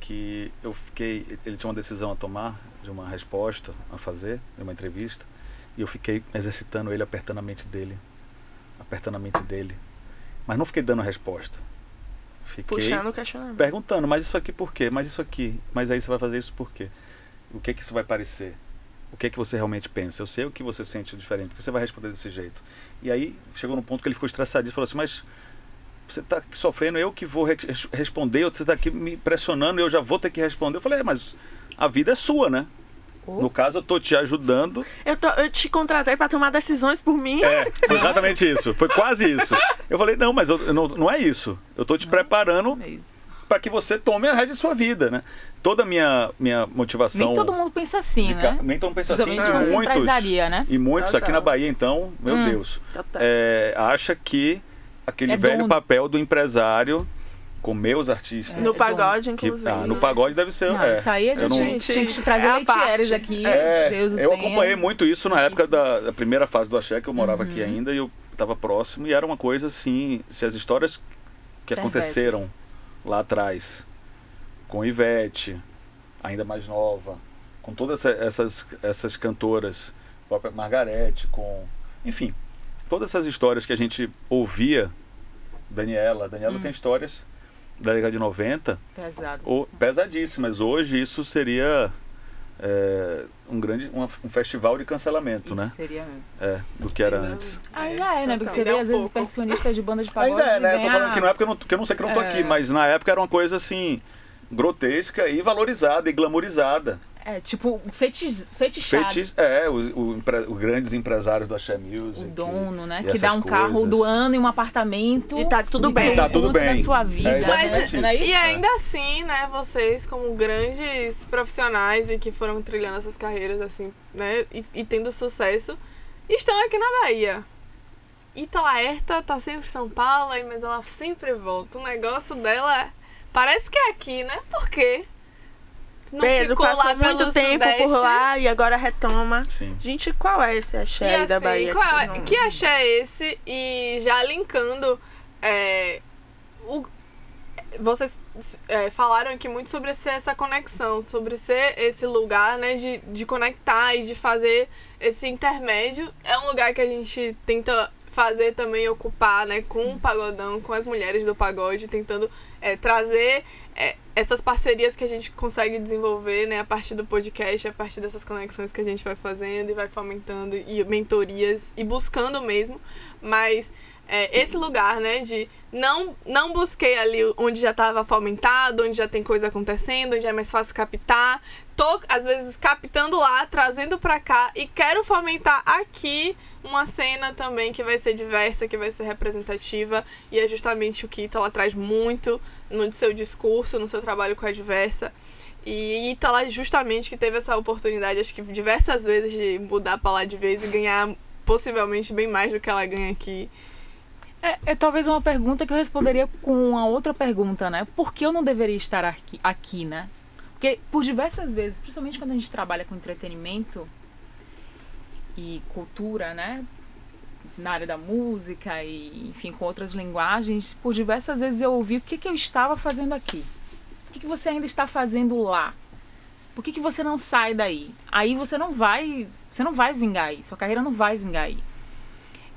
que eu fiquei. Ele tinha uma decisão a tomar, de uma resposta a fazer, de uma entrevista, e eu fiquei exercitando ele, apertando a mente dele. Apertando a mente dele. Mas não fiquei dando a resposta. Fiquei Puxando o questionamento. perguntando, mas isso aqui por quê? Mas isso aqui, mas aí você vai fazer isso por quê? O que que isso vai parecer? O que que você realmente pensa? Eu sei o que você sente diferente, porque você vai responder desse jeito. E aí chegou no ponto que ele ficou estressadinho e falou assim, mas você está aqui sofrendo, eu que vou re- res- responder, você está aqui me pressionando, eu já vou ter que responder. Eu falei, é, mas a vida é sua, né? Oh. No caso, eu tô te ajudando. Eu, tô- eu te contratei pra tomar decisões por mim. É, foi exatamente isso. Foi quase isso. Eu falei, não, mas eu, eu não, não é isso. Eu tô te preparando é isso. para que você tome a rédea de sua vida, né? Toda a minha, minha motivação. Nem todo mundo pensa assim, de né? Nem todo mundo pensa assim. E muitos, empresaria, né? e muitos aqui na Bahia, então, meu Hum. Deus, é, acha que aquele É velho dono. papel do empresário com meus artistas. No É pagode, que, inclusive. ah, no pagode deve ser. Não, é, isso aí a eu gente, não- Gente, tinha que trazer é leitieres parte. aqui. É, Deus o eu acompanhei muito isso na época Isso. Uhum. da, da primeira fase do Axé, que eu morava aqui ainda, e eu estava próximo, e era uma coisa assim, se as histórias que Perversas. aconteceram lá atrás, com Ivete, ainda mais nova, com todas essa- essas, essas cantoras, a própria Margarete, com. Enfim, todas essas histórias que a gente ouvia, Daniela, Daniela Hum. tem histórias da década de 90, Pesado. ou pesadíssimas. Hoje isso seria é, um grande uma- um festival de cancelamento, Isso né? Seria mesmo. É, do que era Ainda- antes. Ainda é, né? Porque você Ainda vê, é um às vezes, pouco. percussionistas de banda de pagode. Ainda é, né? Eu tô falando que não é porque eu não, que eu não sei que eu não tô É. aqui, mas na época era uma coisa assim grotesca e valorizada e glamorizada. É, tipo, fetiz, fetichado. Fetis, é, os, grandes empresários do Axé Music. O dono, né? e Que dá um carro coisas. do ano e um apartamento. E tá tudo e bem. tem Tá tudo bem. da sua vida. É né? Não é? E ainda assim, né, vocês como grandes profissionais e que foram trilhando essas carreiras assim, né, e, e tendo sucesso, estão aqui na Bahia. Ita Laerta tá sempre em São Paulo, mas ela sempre volta. O negócio dela parece que é aqui, né? Por quê? Não Pedro ficou passou muito tempo Sudeste. por lá e agora retoma. Sim. Gente, qual é esse axé E aí da assim, Bahia? qual que é- vocês não- que axé é esse? E já linkando, é, o- vocês é, falaram aqui muito sobre ser essa conexão, sobre ser esse lugar né, de, de conectar e de fazer esse intermédio. É um lugar que a gente tenta fazer também, ocupar né, com o pagodão, com as mulheres do pagode, tentando é, trazer é, essas parcerias que a gente consegue desenvolver né, a partir do podcast, a partir dessas conexões que a gente vai fazendo e vai fomentando, e mentorias, e buscando mesmo. Mas é, esse lugar, né, de não, não busquei ali onde já estava fomentado, onde já tem coisa acontecendo, onde é mais fácil captar. Tô, às vezes, captando lá, trazendo pra cá e quero fomentar aqui uma cena também que vai ser diversa, que vai ser representativa e é justamente o que Ítala traz muito no seu discurso, no seu trabalho com a diversa. E Ítala justamente que teve essa oportunidade, acho que diversas vezes, de mudar pra lá de vez e ganhar possivelmente bem mais do que ela ganha aqui. É, é talvez uma pergunta que eu responderia com uma outra pergunta, né? Por que eu não deveria estar aqui, aqui, né? Porque por diversas vezes, principalmente quando a gente trabalha com entretenimento e cultura, né? Na área da música e, enfim, com outras linguagens, por diversas vezes eu ouvi o que, que eu estava fazendo aqui. O que, que você ainda está fazendo lá? Por que, que você não sai daí? Aí você não vai, você não vai vingar aí, sua carreira não vai vingar aí.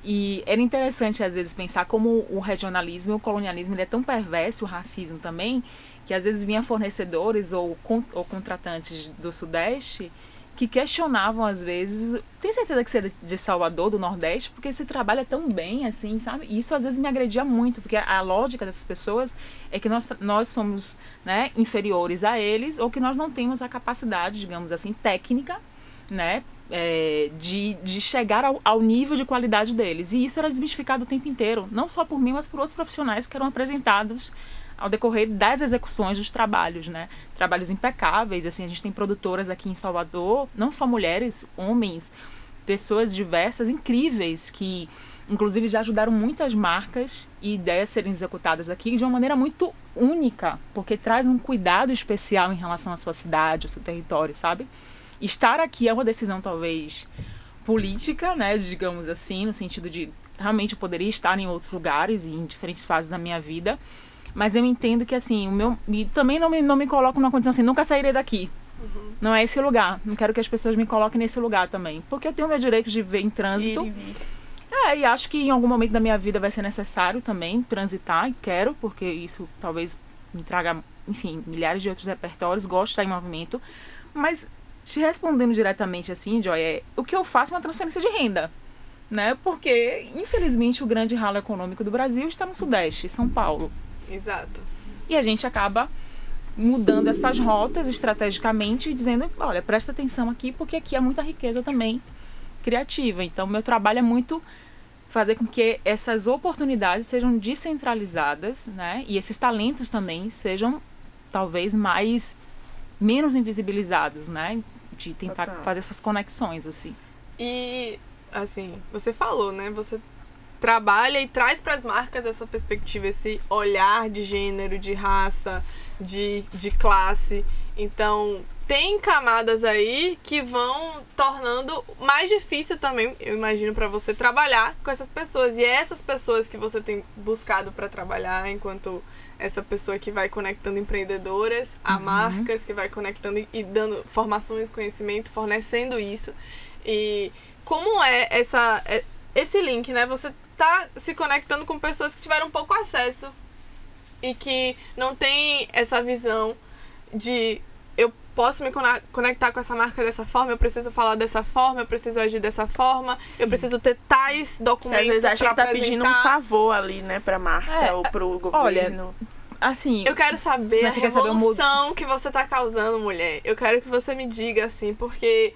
E era interessante, às vezes, pensar como o regionalismo e o colonialismo é tão perverso, o racismo também, que às vezes vinha fornecedores ou, ou contratantes do Sudeste que questionavam, às vezes, tem certeza que você é de- Salvador, do Nordeste, porque se trabalha tão bem, assim, sabe? E isso às vezes me agredia muito, porque a, a lógica dessas pessoas é que nós, nós somos né, inferiores a eles ou que nós não temos a capacidade, digamos assim, técnica, né, é, de, de chegar ao, ao nível de qualidade deles. E isso era desmistificado o tempo inteiro, não só por mim, mas por outros profissionais que eram apresentados ao decorrer das execuções dos trabalhos, né? Trabalhos impecáveis, assim, a gente tem produtoras aqui em Salvador, não só mulheres, homens, pessoas diversas, incríveis, que inclusive já ajudaram muitas marcas e ideias serem executadas aqui de uma maneira muito única, porque traz um cuidado especial em relação à sua cidade, ao seu território, sabe? Estar aqui é uma decisão talvez política, né, digamos assim, no sentido de realmente eu poderia estar em outros lugares e em diferentes fases da minha vida, mas eu entendo que assim, o meu e também não me, não me coloco numa condição assim, nunca sairei daqui. Uhum. Não é esse lugar. Não quero que as pessoas me coloquem nesse lugar também, porque eu tenho o meu direito de viver em trânsito. Ir e. É, e acho que em algum momento da minha vida vai ser necessário também transitar, e quero, porque isso talvez me traga, enfim, milhares de outros repertórios, gosto de estar em movimento, mas te respondendo diretamente assim, Joy, é o que eu faço é uma transferência de renda. Né? Porque, infelizmente, o grande ralo econômico do Brasil está no Sudeste, São Paulo. Exato. E a gente acaba mudando essas rotas estrategicamente e dizendo, olha, presta atenção aqui, porque aqui há muita riqueza também criativa. Então, meu trabalho é muito fazer com que essas oportunidades sejam descentralizadas, né? E esses talentos também sejam talvez mais menos invisibilizados, né? De tentar Total. fazer essas conexões assim. E assim, você falou, né? Você trabalha e traz para as marcas essa perspectiva, esse olhar de gênero, de raça, de, de classe. Então, tem camadas aí que vão tornando mais difícil também, eu imagino, para você trabalhar com essas pessoas. E é essas pessoas que você tem buscado para trabalhar, enquanto essa pessoa que vai conectando empreendedoras a uhum. marcas, que vai conectando e dando formações, conhecimento, fornecendo isso. E como é essa é, esse link, né? Você tá se conectando com pessoas que tiveram pouco acesso e que não tem essa visão de posso me conectar com essa marca dessa forma, eu preciso falar dessa forma, eu preciso agir dessa forma, Sim. eu preciso ter tais documentos. Às vezes acha que tá pedindo um favor ali, né, pra marca é, ou pro governo. Olha, assim. Eu quero saber a revolução que você tá causando, mulher. Eu quero que você me diga, assim, porque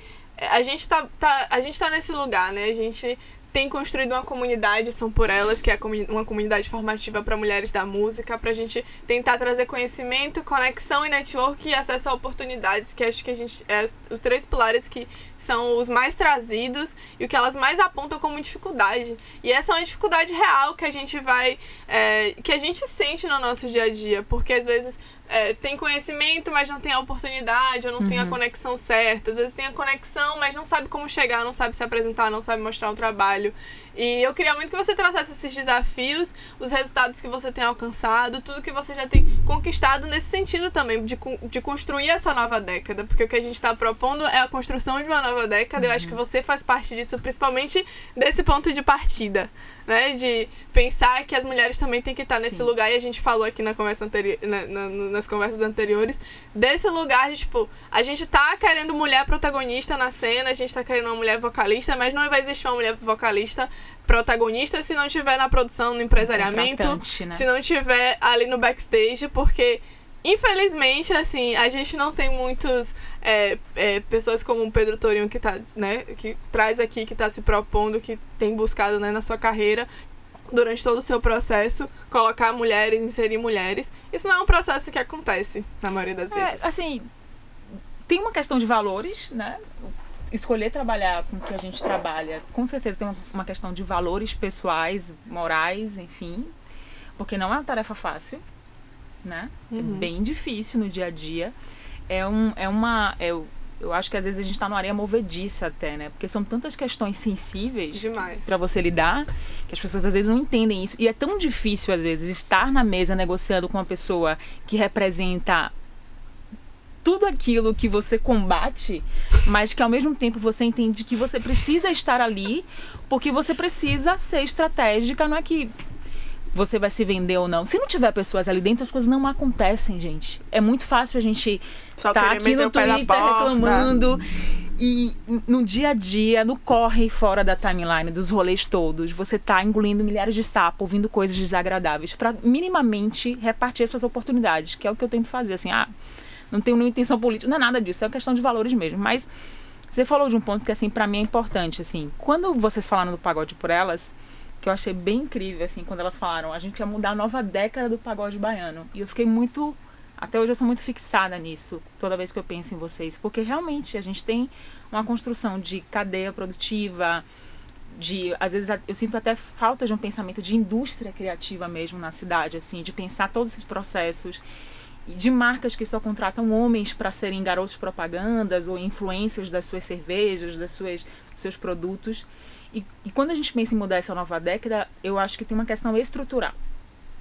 a gente tá, tá, a gente tá nesse lugar, né? A gente tem construído uma comunidade, São Por Elas, que é uma comunidade formativa para mulheres da música, para a gente tentar trazer conhecimento, conexão e network e acesso a oportunidades, que acho que a gente é os três pilares que são os mais trazidos e o que elas mais apontam como dificuldade. E essa é uma dificuldade real que a gente vai, é, que a gente sente no nosso dia a dia, porque às vezes é, tem conhecimento, mas não tem a oportunidade, ou não uhum. tem a uhum. conexão certa. Às vezes tem a conexão, mas não sabe como chegar, não sabe se apresentar, não sabe mostrar o trabalho. E eu queria muito que você trouxesse esses desafios, os resultados que você tem alcançado, tudo que você já tem conquistado nesse sentido também, de, de construir essa nova década. Porque o que a gente está propondo é a construção de uma nova década. Uhum. Eu acho que você faz parte disso, principalmente desse ponto de partida né? De pensar que as mulheres também têm que estar Sim. nesse lugar, e a gente falou aqui na conversa anteri na, na, nas conversas anteriores, desse lugar de, tipo, a gente tá querendo mulher protagonista na cena, a gente tá querendo uma mulher vocalista, mas não vai existir uma mulher vocalista protagonista se não tiver na produção, no empresariamento, né? se não tiver ali no backstage, porque Infelizmente, assim, a gente não tem muitos é, é, pessoas como o Pedro Torinho que tá, né, que traz aqui, que está se propondo, que tem buscado, né, na sua carreira, durante todo o seu processo, colocar mulheres, inserir mulheres. Isso não é um processo que acontece, na maioria das é, vezes. Assim, tem uma questão de valores, né? Escolher trabalhar com o que a gente trabalha, com certeza tem uma questão de valores pessoais, morais, enfim, porque não é uma tarefa fácil né? É uhum. É bem difícil no dia a dia. É, um, é uma. É, eu acho que às vezes a gente está numa areia movediça até, né? Porque são tantas questões sensíveis para você lidar que as pessoas às vezes não entendem isso. E é tão difícil, às vezes, estar na mesa negociando com uma pessoa que representa tudo aquilo que você combate, mas que ao mesmo tempo você entende que você precisa estar ali porque você precisa ser estratégica. Não é que você vai se vender ou não. Se não tiver pessoas ali dentro, as coisas não acontecem, gente. É muito fácil a gente estar tá aqui no Twitter reclamando. E no dia a dia, no corre fora da timeline, dos rolês todos, você tá engolindo milhares de sapos, ouvindo coisas desagradáveis, para minimamente repartir essas oportunidades, que é o que eu tento fazer. Assim, ah, não tenho nenhuma intenção política, não é nada disso, é uma questão de valores mesmo. Mas você falou de um ponto que, assim, para mim é importante. Assim, quando vocês falaram do pagode por elas que eu achei bem incrível, assim, quando elas falaram, a gente ia mudar a nova década do pagode baiano. E eu fiquei muito. Até hoje eu sou muito fixada nisso, toda vez que eu penso em vocês. Porque realmente a gente tem uma construção de cadeia produtiva, de às vezes eu sinto até falta de um pensamento de indústria criativa mesmo na cidade, assim, de pensar todos esses processos de marcas que só contratam homens para serem garotos propagandas ou influências das suas cervejas, das suas dos seus produtos. E, e quando a gente pensa em mudar essa nova década, eu acho que tem uma questão estrutural,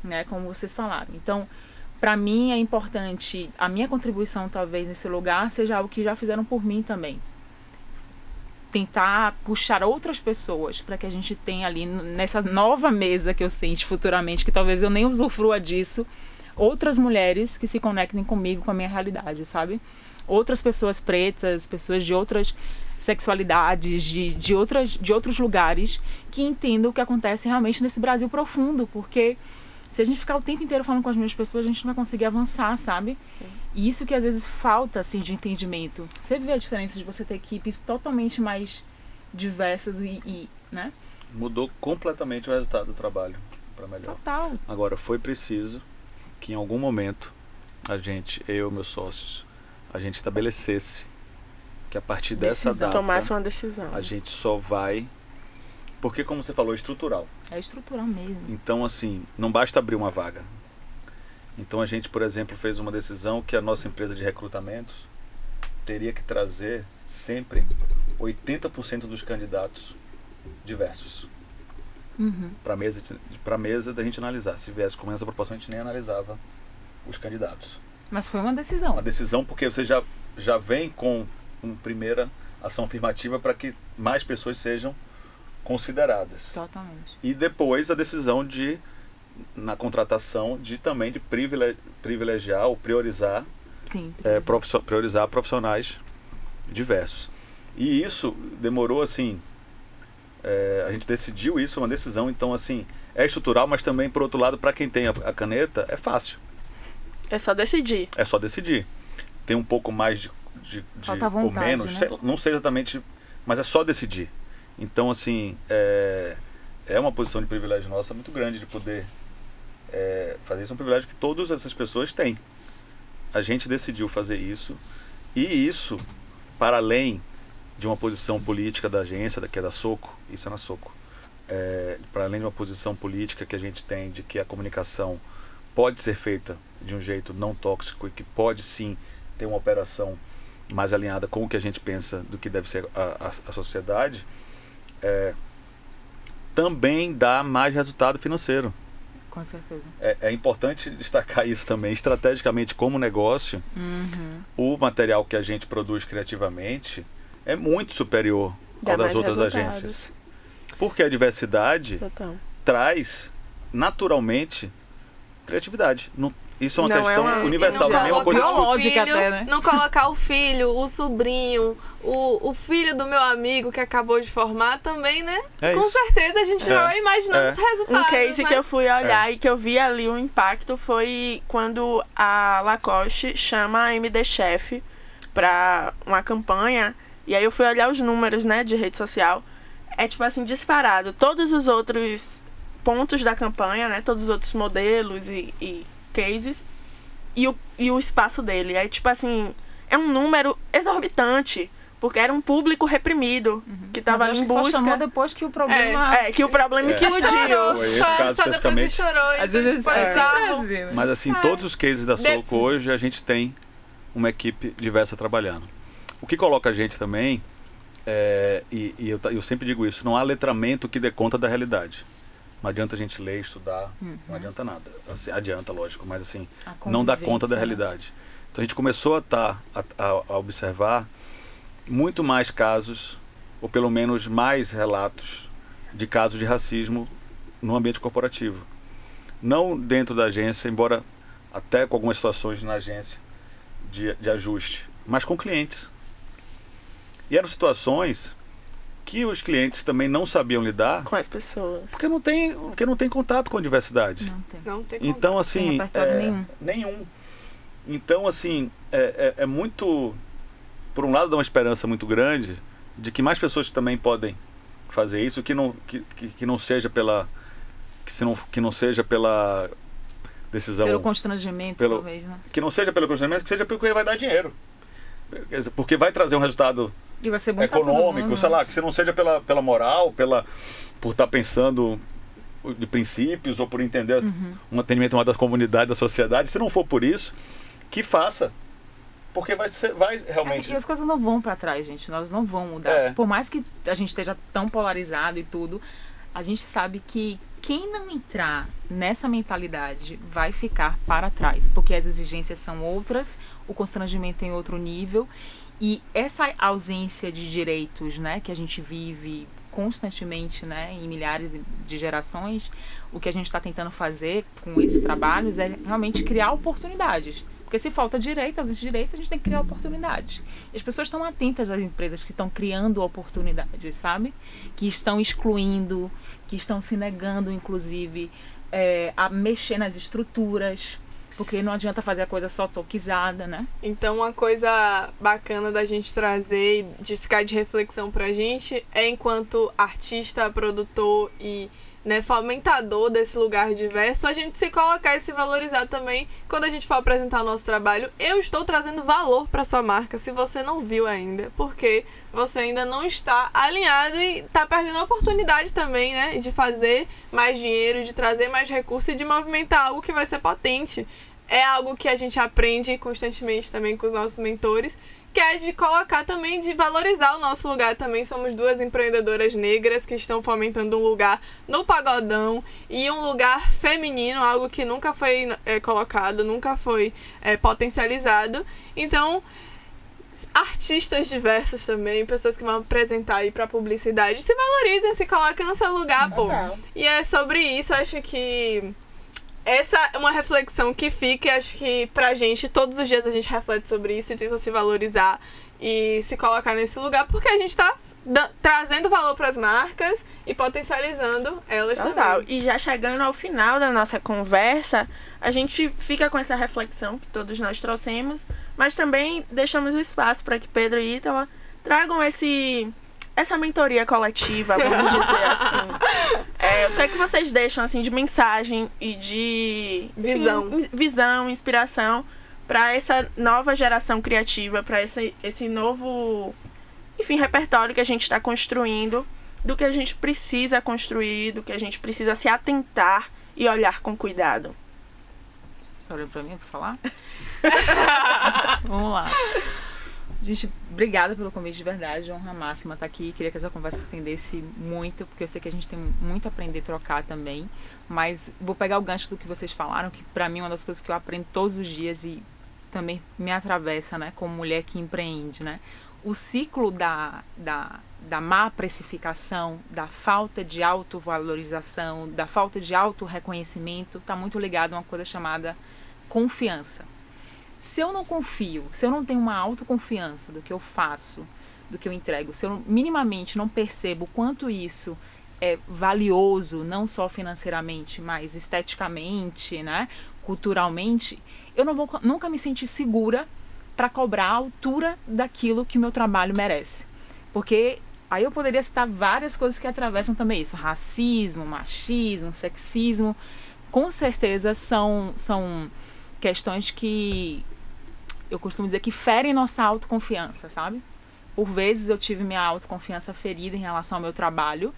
né, como vocês falaram. Então, para mim é importante a minha contribuição talvez nesse lugar seja algo que já fizeram por mim também tentar puxar outras pessoas para que a gente tenha ali nessa nova mesa que eu sinto futuramente que talvez eu nem usufrua disso outras mulheres que se conectem comigo com a minha realidade sabe outras pessoas pretas pessoas de outras sexualidades de, de outras de outros lugares que entendam o que acontece realmente nesse Brasil profundo porque se a gente ficar o tempo inteiro falando com as mesmas pessoas, a gente não vai conseguir avançar, sabe? E isso que às vezes falta, assim, de entendimento. Você vê a diferença de você ter equipes totalmente mais diversas e, e né? Mudou completamente o resultado do trabalho para melhor. Total. Agora, foi preciso que em algum momento a gente, eu e meus sócios, a gente estabelecesse que a partir dessa Decisão. data Tomasse uma decisão. a gente só vai. Porque, como você falou, é estrutural. É estrutural mesmo. Então, assim, não basta abrir uma vaga. Então, a gente, por exemplo, fez uma decisão que a nossa empresa de recrutamentos teria que trazer sempre 80% dos candidatos diversos Uhum. para mesa para mesa da gente analisar. Se viesse com essa proporção, a gente nem analisava os candidatos. Mas foi uma decisão. Uma decisão porque você já já vem com uma primeira ação afirmativa para que mais pessoas sejam consideradas. Totalmente. E depois a decisão de na contratação de também de privile- privilegiar ou priorizar Sim. é, priorizar profissionais diversos. E isso demorou assim. É, a gente decidiu isso, é uma decisão, então assim, é estrutural, mas também, por outro lado, para quem tem a, a caneta, é fácil. É só decidir. É só decidir. Tem um pouco mais de, de, de Falta ou vontade, menos, né? sei- não sei exatamente, mas é só decidir. Então, assim, é, é uma posição de privilégio nossa muito grande de poder é, fazer isso. É um privilégio que todas essas pessoas têm. A gente decidiu fazer isso e isso, para além de uma posição política da agência, que é da Soco, isso é na Soco, é, para além de uma posição política que a gente tem de que a comunicação pode ser feita de um jeito não tóxico e que pode sim ter uma operação mais alinhada com o que a gente pensa do que deve ser a, a, a sociedade, é, também dá mais resultado financeiro. Com certeza. É, é importante destacar isso também. Estrategicamente, como negócio, Uhum. o material que a gente produz criativamente é muito superior Dá ao das outras resultados. agências. Porque a diversidade Total. traz naturalmente criatividade. Não- isso é uma Não é questão uma- universal, não é uma coisa colocar o lógica filho, até, né? Não colocar o filho, o sobrinho, o, o filho do meu amigo que acabou de formar também, né? É Com isso. certeza a gente É. vai imaginando É. os resultados. Um case né? que eu fui olhar e que eu vi ali o impacto foi quando a Lacoste chama a MD Chef pra uma campanha. E aí eu fui olhar os números, né, de rede social. É tipo assim, disparado. Todos os outros pontos da campanha, né? Todos os outros modelos e, e cases. E o, e o espaço dele. É tipo assim, é um número exorbitante. Porque era um público reprimido que tava Mas ali eu em que só chamou busca. depois que o problema. É, que o problema É. explodiu. Chorou. Foi esse Só- caso só depois especificamente. que chorou. Às então, vezes tipo, é é bizarro. assim, né? Mas assim, É. todos os cases da De- Soco hoje a gente tem uma equipe diversa trabalhando. O que coloca a gente também, é, e, e eu, eu sempre digo isso, não há letramento que dê conta da realidade. Não adianta a gente ler, estudar, não adianta nada. Assim, adianta, lógico, mas assim, não dá conta da né? realidade. Então a gente começou a, tá, a, a- a observar muito mais casos, ou pelo menos mais relatos, de casos de racismo no ambiente corporativo. Não dentro da agência, embora até com algumas situações na agência de, de ajuste, mas com clientes. E eram situações que os clientes também não sabiam lidar com as pessoas. porque não tem, porque não tem contato com a diversidade. Não tem. Não tem Então, como. assim. repertório é, nenhum. nenhum. Então, assim, é, é, é muito. Por um lado, dá uma esperança muito grande de que mais pessoas também podem fazer isso, que não, que, que, que não seja pela. Que, se não, que não seja pela decisão. Pelo constrangimento, pelo- talvez, né? Que não seja pelo constrangimento, que seja porque vai dar dinheiro. Porque vai trazer um resultado E vai ser bom econômico, sei lá, que se não seja pela, pela moral, pela, por estar pensando de princípios ou por entender Uhum. um atendimento a uma das comunidades da sociedade, se não for por isso, que faça. Porque vai, ser, vai realmente. É, e as coisas não vão pra trás, gente. Elas não vão mudar. É. Por mais que a gente esteja tão polarizado e tudo, a gente sabe que quem não entrar nessa mentalidade vai ficar para trás, porque as exigências são outras, o constrangimento em outro nível e essa ausência de direitos, né, que a gente vive constantemente, né, em milhares de gerações, o que a gente está tentando fazer com esses trabalhos é realmente criar oportunidades. Porque se falta direito, às vezes direito, a gente tem que criar oportunidades. E as pessoas estão atentas às empresas que estão criando oportunidades, sabe? Que estão excluindo, que estão se negando, inclusive, é, a mexer nas estruturas. Porque não adianta fazer a coisa só toquizada, né? Então, uma coisa bacana da gente trazer e de ficar de reflexão pra gente é enquanto artista, produtor e né, fomentador desse lugar diverso, a gente se colocar e se valorizar também quando a gente for apresentar o nosso trabalho. Eu estou trazendo valor para sua marca, se você não viu ainda, porque você ainda não está alinhado e está perdendo a oportunidade também, né, de fazer mais dinheiro, de trazer mais recursos e de movimentar algo que vai ser potente é algo que a gente aprende constantemente também com os nossos mentores, que é de colocar também, de valorizar o nosso lugar também. Somos duas empreendedoras negras que estão fomentando um lugar no pagodão e um lugar feminino, algo que nunca foi é, colocado, nunca foi é, potencializado. Então, artistas diversos também, pessoas que vão apresentar aí pra publicidade, se valorizem, se coloquem no seu lugar, pô. E é sobre isso, acho que essa é uma reflexão que fica e acho que pra gente, todos os dias a gente reflete sobre isso e tenta se valorizar e se colocar nesse lugar, porque a gente tá trazendo valor pras marcas e potencializando elas Total. também. E já chegando ao final da nossa conversa, a gente fica com essa reflexão que todos nós trouxemos, mas também deixamos o espaço para que Pedro e Ítala tragam esse essa mentoria coletiva, vamos dizer assim. É, o que é que vocês deixam assim de mensagem e de Visão. in- visão, inspiração para essa nova geração criativa, para esse esse novo enfim, repertório que a gente está construindo, do que a gente precisa construir, do que a gente precisa se atentar e olhar com cuidado. Você olhou pra mim pra falar? Vamos lá. Gente, obrigada pelo convite de verdade. Honra máxima estar aqui. Queria que essa conversa se estendesse muito, porque eu sei que a gente tem muito a aprender e trocar também. Mas vou pegar o gancho do que vocês falaram, que pra mim é uma das coisas que eu aprendo todos os dias e também me atravessa, né, como mulher que empreende, né? O ciclo da, da, da má precificação, da falta de autovalorização, da falta de autorreconhecimento, está muito ligado a uma coisa chamada confiança. Se eu não confio, se eu não tenho uma autoconfiança do que eu faço, do que eu entrego, se eu minimamente não percebo quanto isso é valioso, não só financeiramente, mas esteticamente, né, culturalmente, eu não vou nunca me sentir segura para cobrar a altura daquilo que o meu trabalho merece. Porque aí eu poderia citar várias coisas que atravessam também isso: racismo, machismo, sexismo. Com certeza são, são questões que eu costumo dizer que ferem nossa autoconfiança, sabe? Por vezes eu tive minha autoconfiança ferida em relação ao meu trabalho,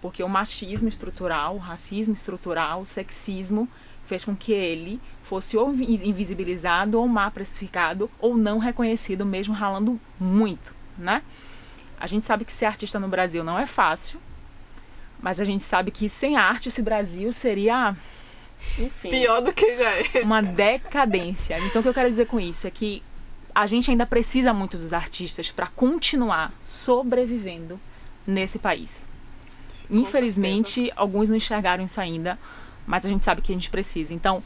porque o machismo estrutural, o racismo estrutural, o sexismo fez com que ele fosse ou invi- invisibilizado ou má precificado ou não reconhecido, mesmo ralando muito, né? A gente sabe que ser artista no Brasil não é fácil, mas a gente sabe que sem arte esse Brasil seria Enfim. Pior do que já é. uma decadência. Então o que eu quero dizer com isso é que a gente ainda precisa muito dos artistas para continuar sobrevivendo nesse país. Infelizmente, alguns não enxergaram isso ainda, mas a gente sabe que a gente precisa. Então,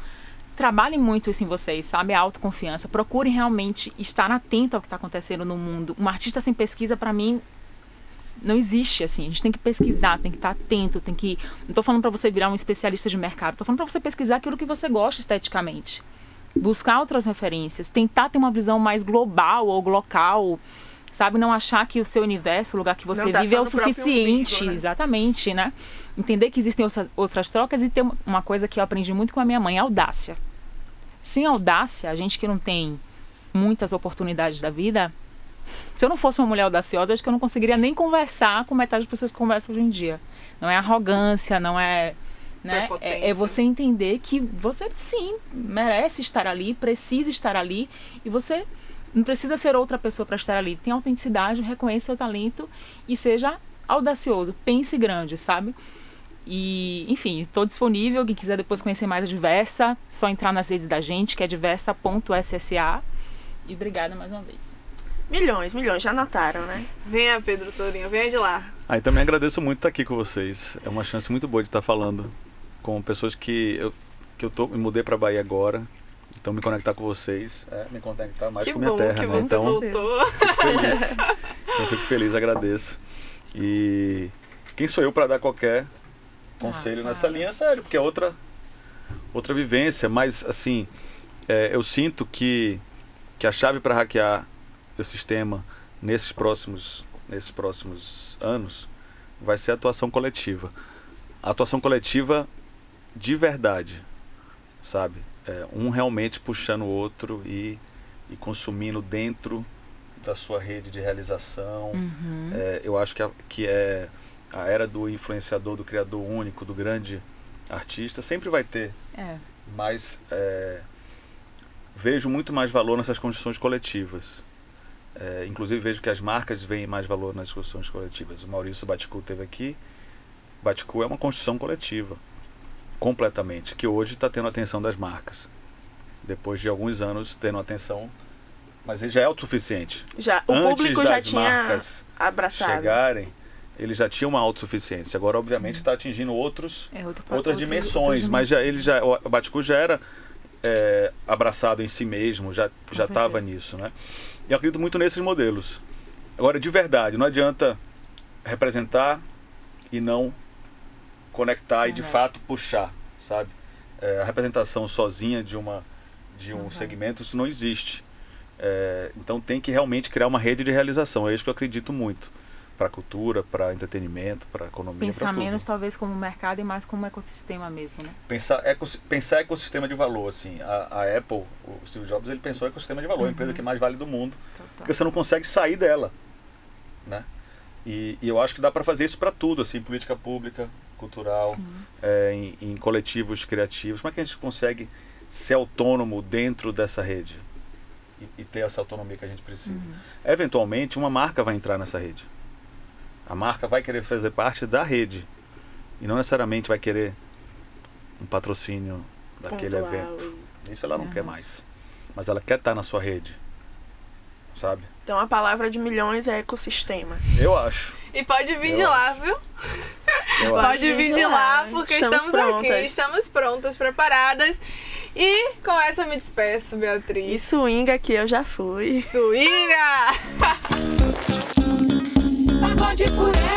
trabalhem muito isso em vocês, sabe? A autoconfiança. Procurem realmente estar atento ao que está acontecendo no mundo. Um artista sem pesquisa, para mim, não existe assim. A gente tem que pesquisar, tem que estar atento, tem que. Não tô falando para você virar um especialista de mercado, tô falando para você pesquisar aquilo que você gosta esteticamente. Buscar outras referências, tentar ter uma visão mais global ou local, sabe? Não achar que o seu universo, o lugar que você tá vive é o suficiente, umbigo, né? exatamente, né? Entender que existem outras- trocas e ter uma- uma coisa que eu aprendi muito com a minha mãe, audácia. Sem audácia, a gente que não tem muitas oportunidades da vida, Se eu não fosse uma mulher audaciosa, acho que eu não conseguiria nem conversar com metade das pessoas que conversam hoje em dia. Não é arrogância, não é. Né? É, é você entender que você sim merece estar ali, precisa estar ali e você não precisa ser outra pessoa para estar ali. Tem autenticidade, reconheça seu talento e seja audacioso. Pense grande, sabe? E, enfim, estou disponível. Quem quiser depois conhecer mais a Diversa, só entrar nas redes da gente, que é diversa.ssa. E obrigada mais uma vez. Milhões, milhões, já anotaram, né? Venha, Pedro Tourinho, venha de lá. Ah, e também agradeço muito estar aqui com vocês. É uma chance muito boa de estar falando com pessoas que eu, que eu tô, me mudei para Bahia agora. Então me conectar com vocês é me conectar mais que com minha bom terra, que né? você Então voltou. fico feliz. eu fico feliz, agradeço. E quem sou eu para dar qualquer conselho claro. nessa linha, sério, porque é outra outra vivência, mas assim, é, eu sinto que que a chave para hackear o sistema nesses próximos nesses próximos anos vai ser a atuação coletiva. A atuação coletiva de verdade, sabe? É, um realmente puxando o outro e, e consumindo dentro da sua rede de realização. Uhum. É, eu acho que, a, que é a era do influenciador, do criador único, do grande artista, sempre vai ter, É. mas é, vejo muito mais valor nessas construções coletivas. É, inclusive vejo que as marcas veem mais valor nas construções coletivas. O Maurício Baticu esteve aqui. Baticu é uma construção coletiva, completamente, que hoje está tendo a atenção das marcas. Depois de alguns anos tendo atenção, mas ele já é autossuficiente. Já, o Antes público já tinha marcas abraçado. chegarem, ele já tinha uma autossuficiência. Agora, obviamente, está atingindo outros É outro, outras outro- dimensões, outras mas já ele já o Baticu já era é, abraçado em si mesmo, já já estava nisso, né? E eu acredito muito nesses modelos. Agora, de verdade, não adianta representar e não conectar e de fato puxar, sabe? É, a representação sozinha de uma de um vai. segmento isso não existe. É, então tem que realmente criar uma rede de realização. É isso que eu acredito muito para cultura, para entretenimento, para economia, Pensar menos talvez como mercado e mais como ecossistema mesmo, né? pensar, ecos- pensar ecossistema de valor, assim. A, a Apple, o Steve Jobs, ele pensou ecossistema de valor, a empresa que mais vale do mundo, Total. porque você não consegue sair dela, né? E, e eu acho que dá para fazer isso para tudo, assim, política pública, cultural, é, em, em coletivos criativos. Como é que a gente consegue ser autônomo dentro dessa rede e, e ter essa autonomia que a gente precisa? Uhum. Eventualmente, uma marca vai entrar nessa rede. A marca vai querer fazer parte da rede e não necessariamente vai querer um patrocínio daquele Pontual evento. e- Isso ela não Uhum. quer mais. Mas ela quer estar na sua rede. Sabe? Então a palavra de milhões é ecossistema. Eu acho. E pode vir Eu de acho. lá, viu? Eu Pode acho. Vir de lá, porque Estamos estamos, prontas. aqui, estamos prontas, preparadas. E com essa me despeço, Beatriz. E swing aqui eu já fui. Swinga! Pagode por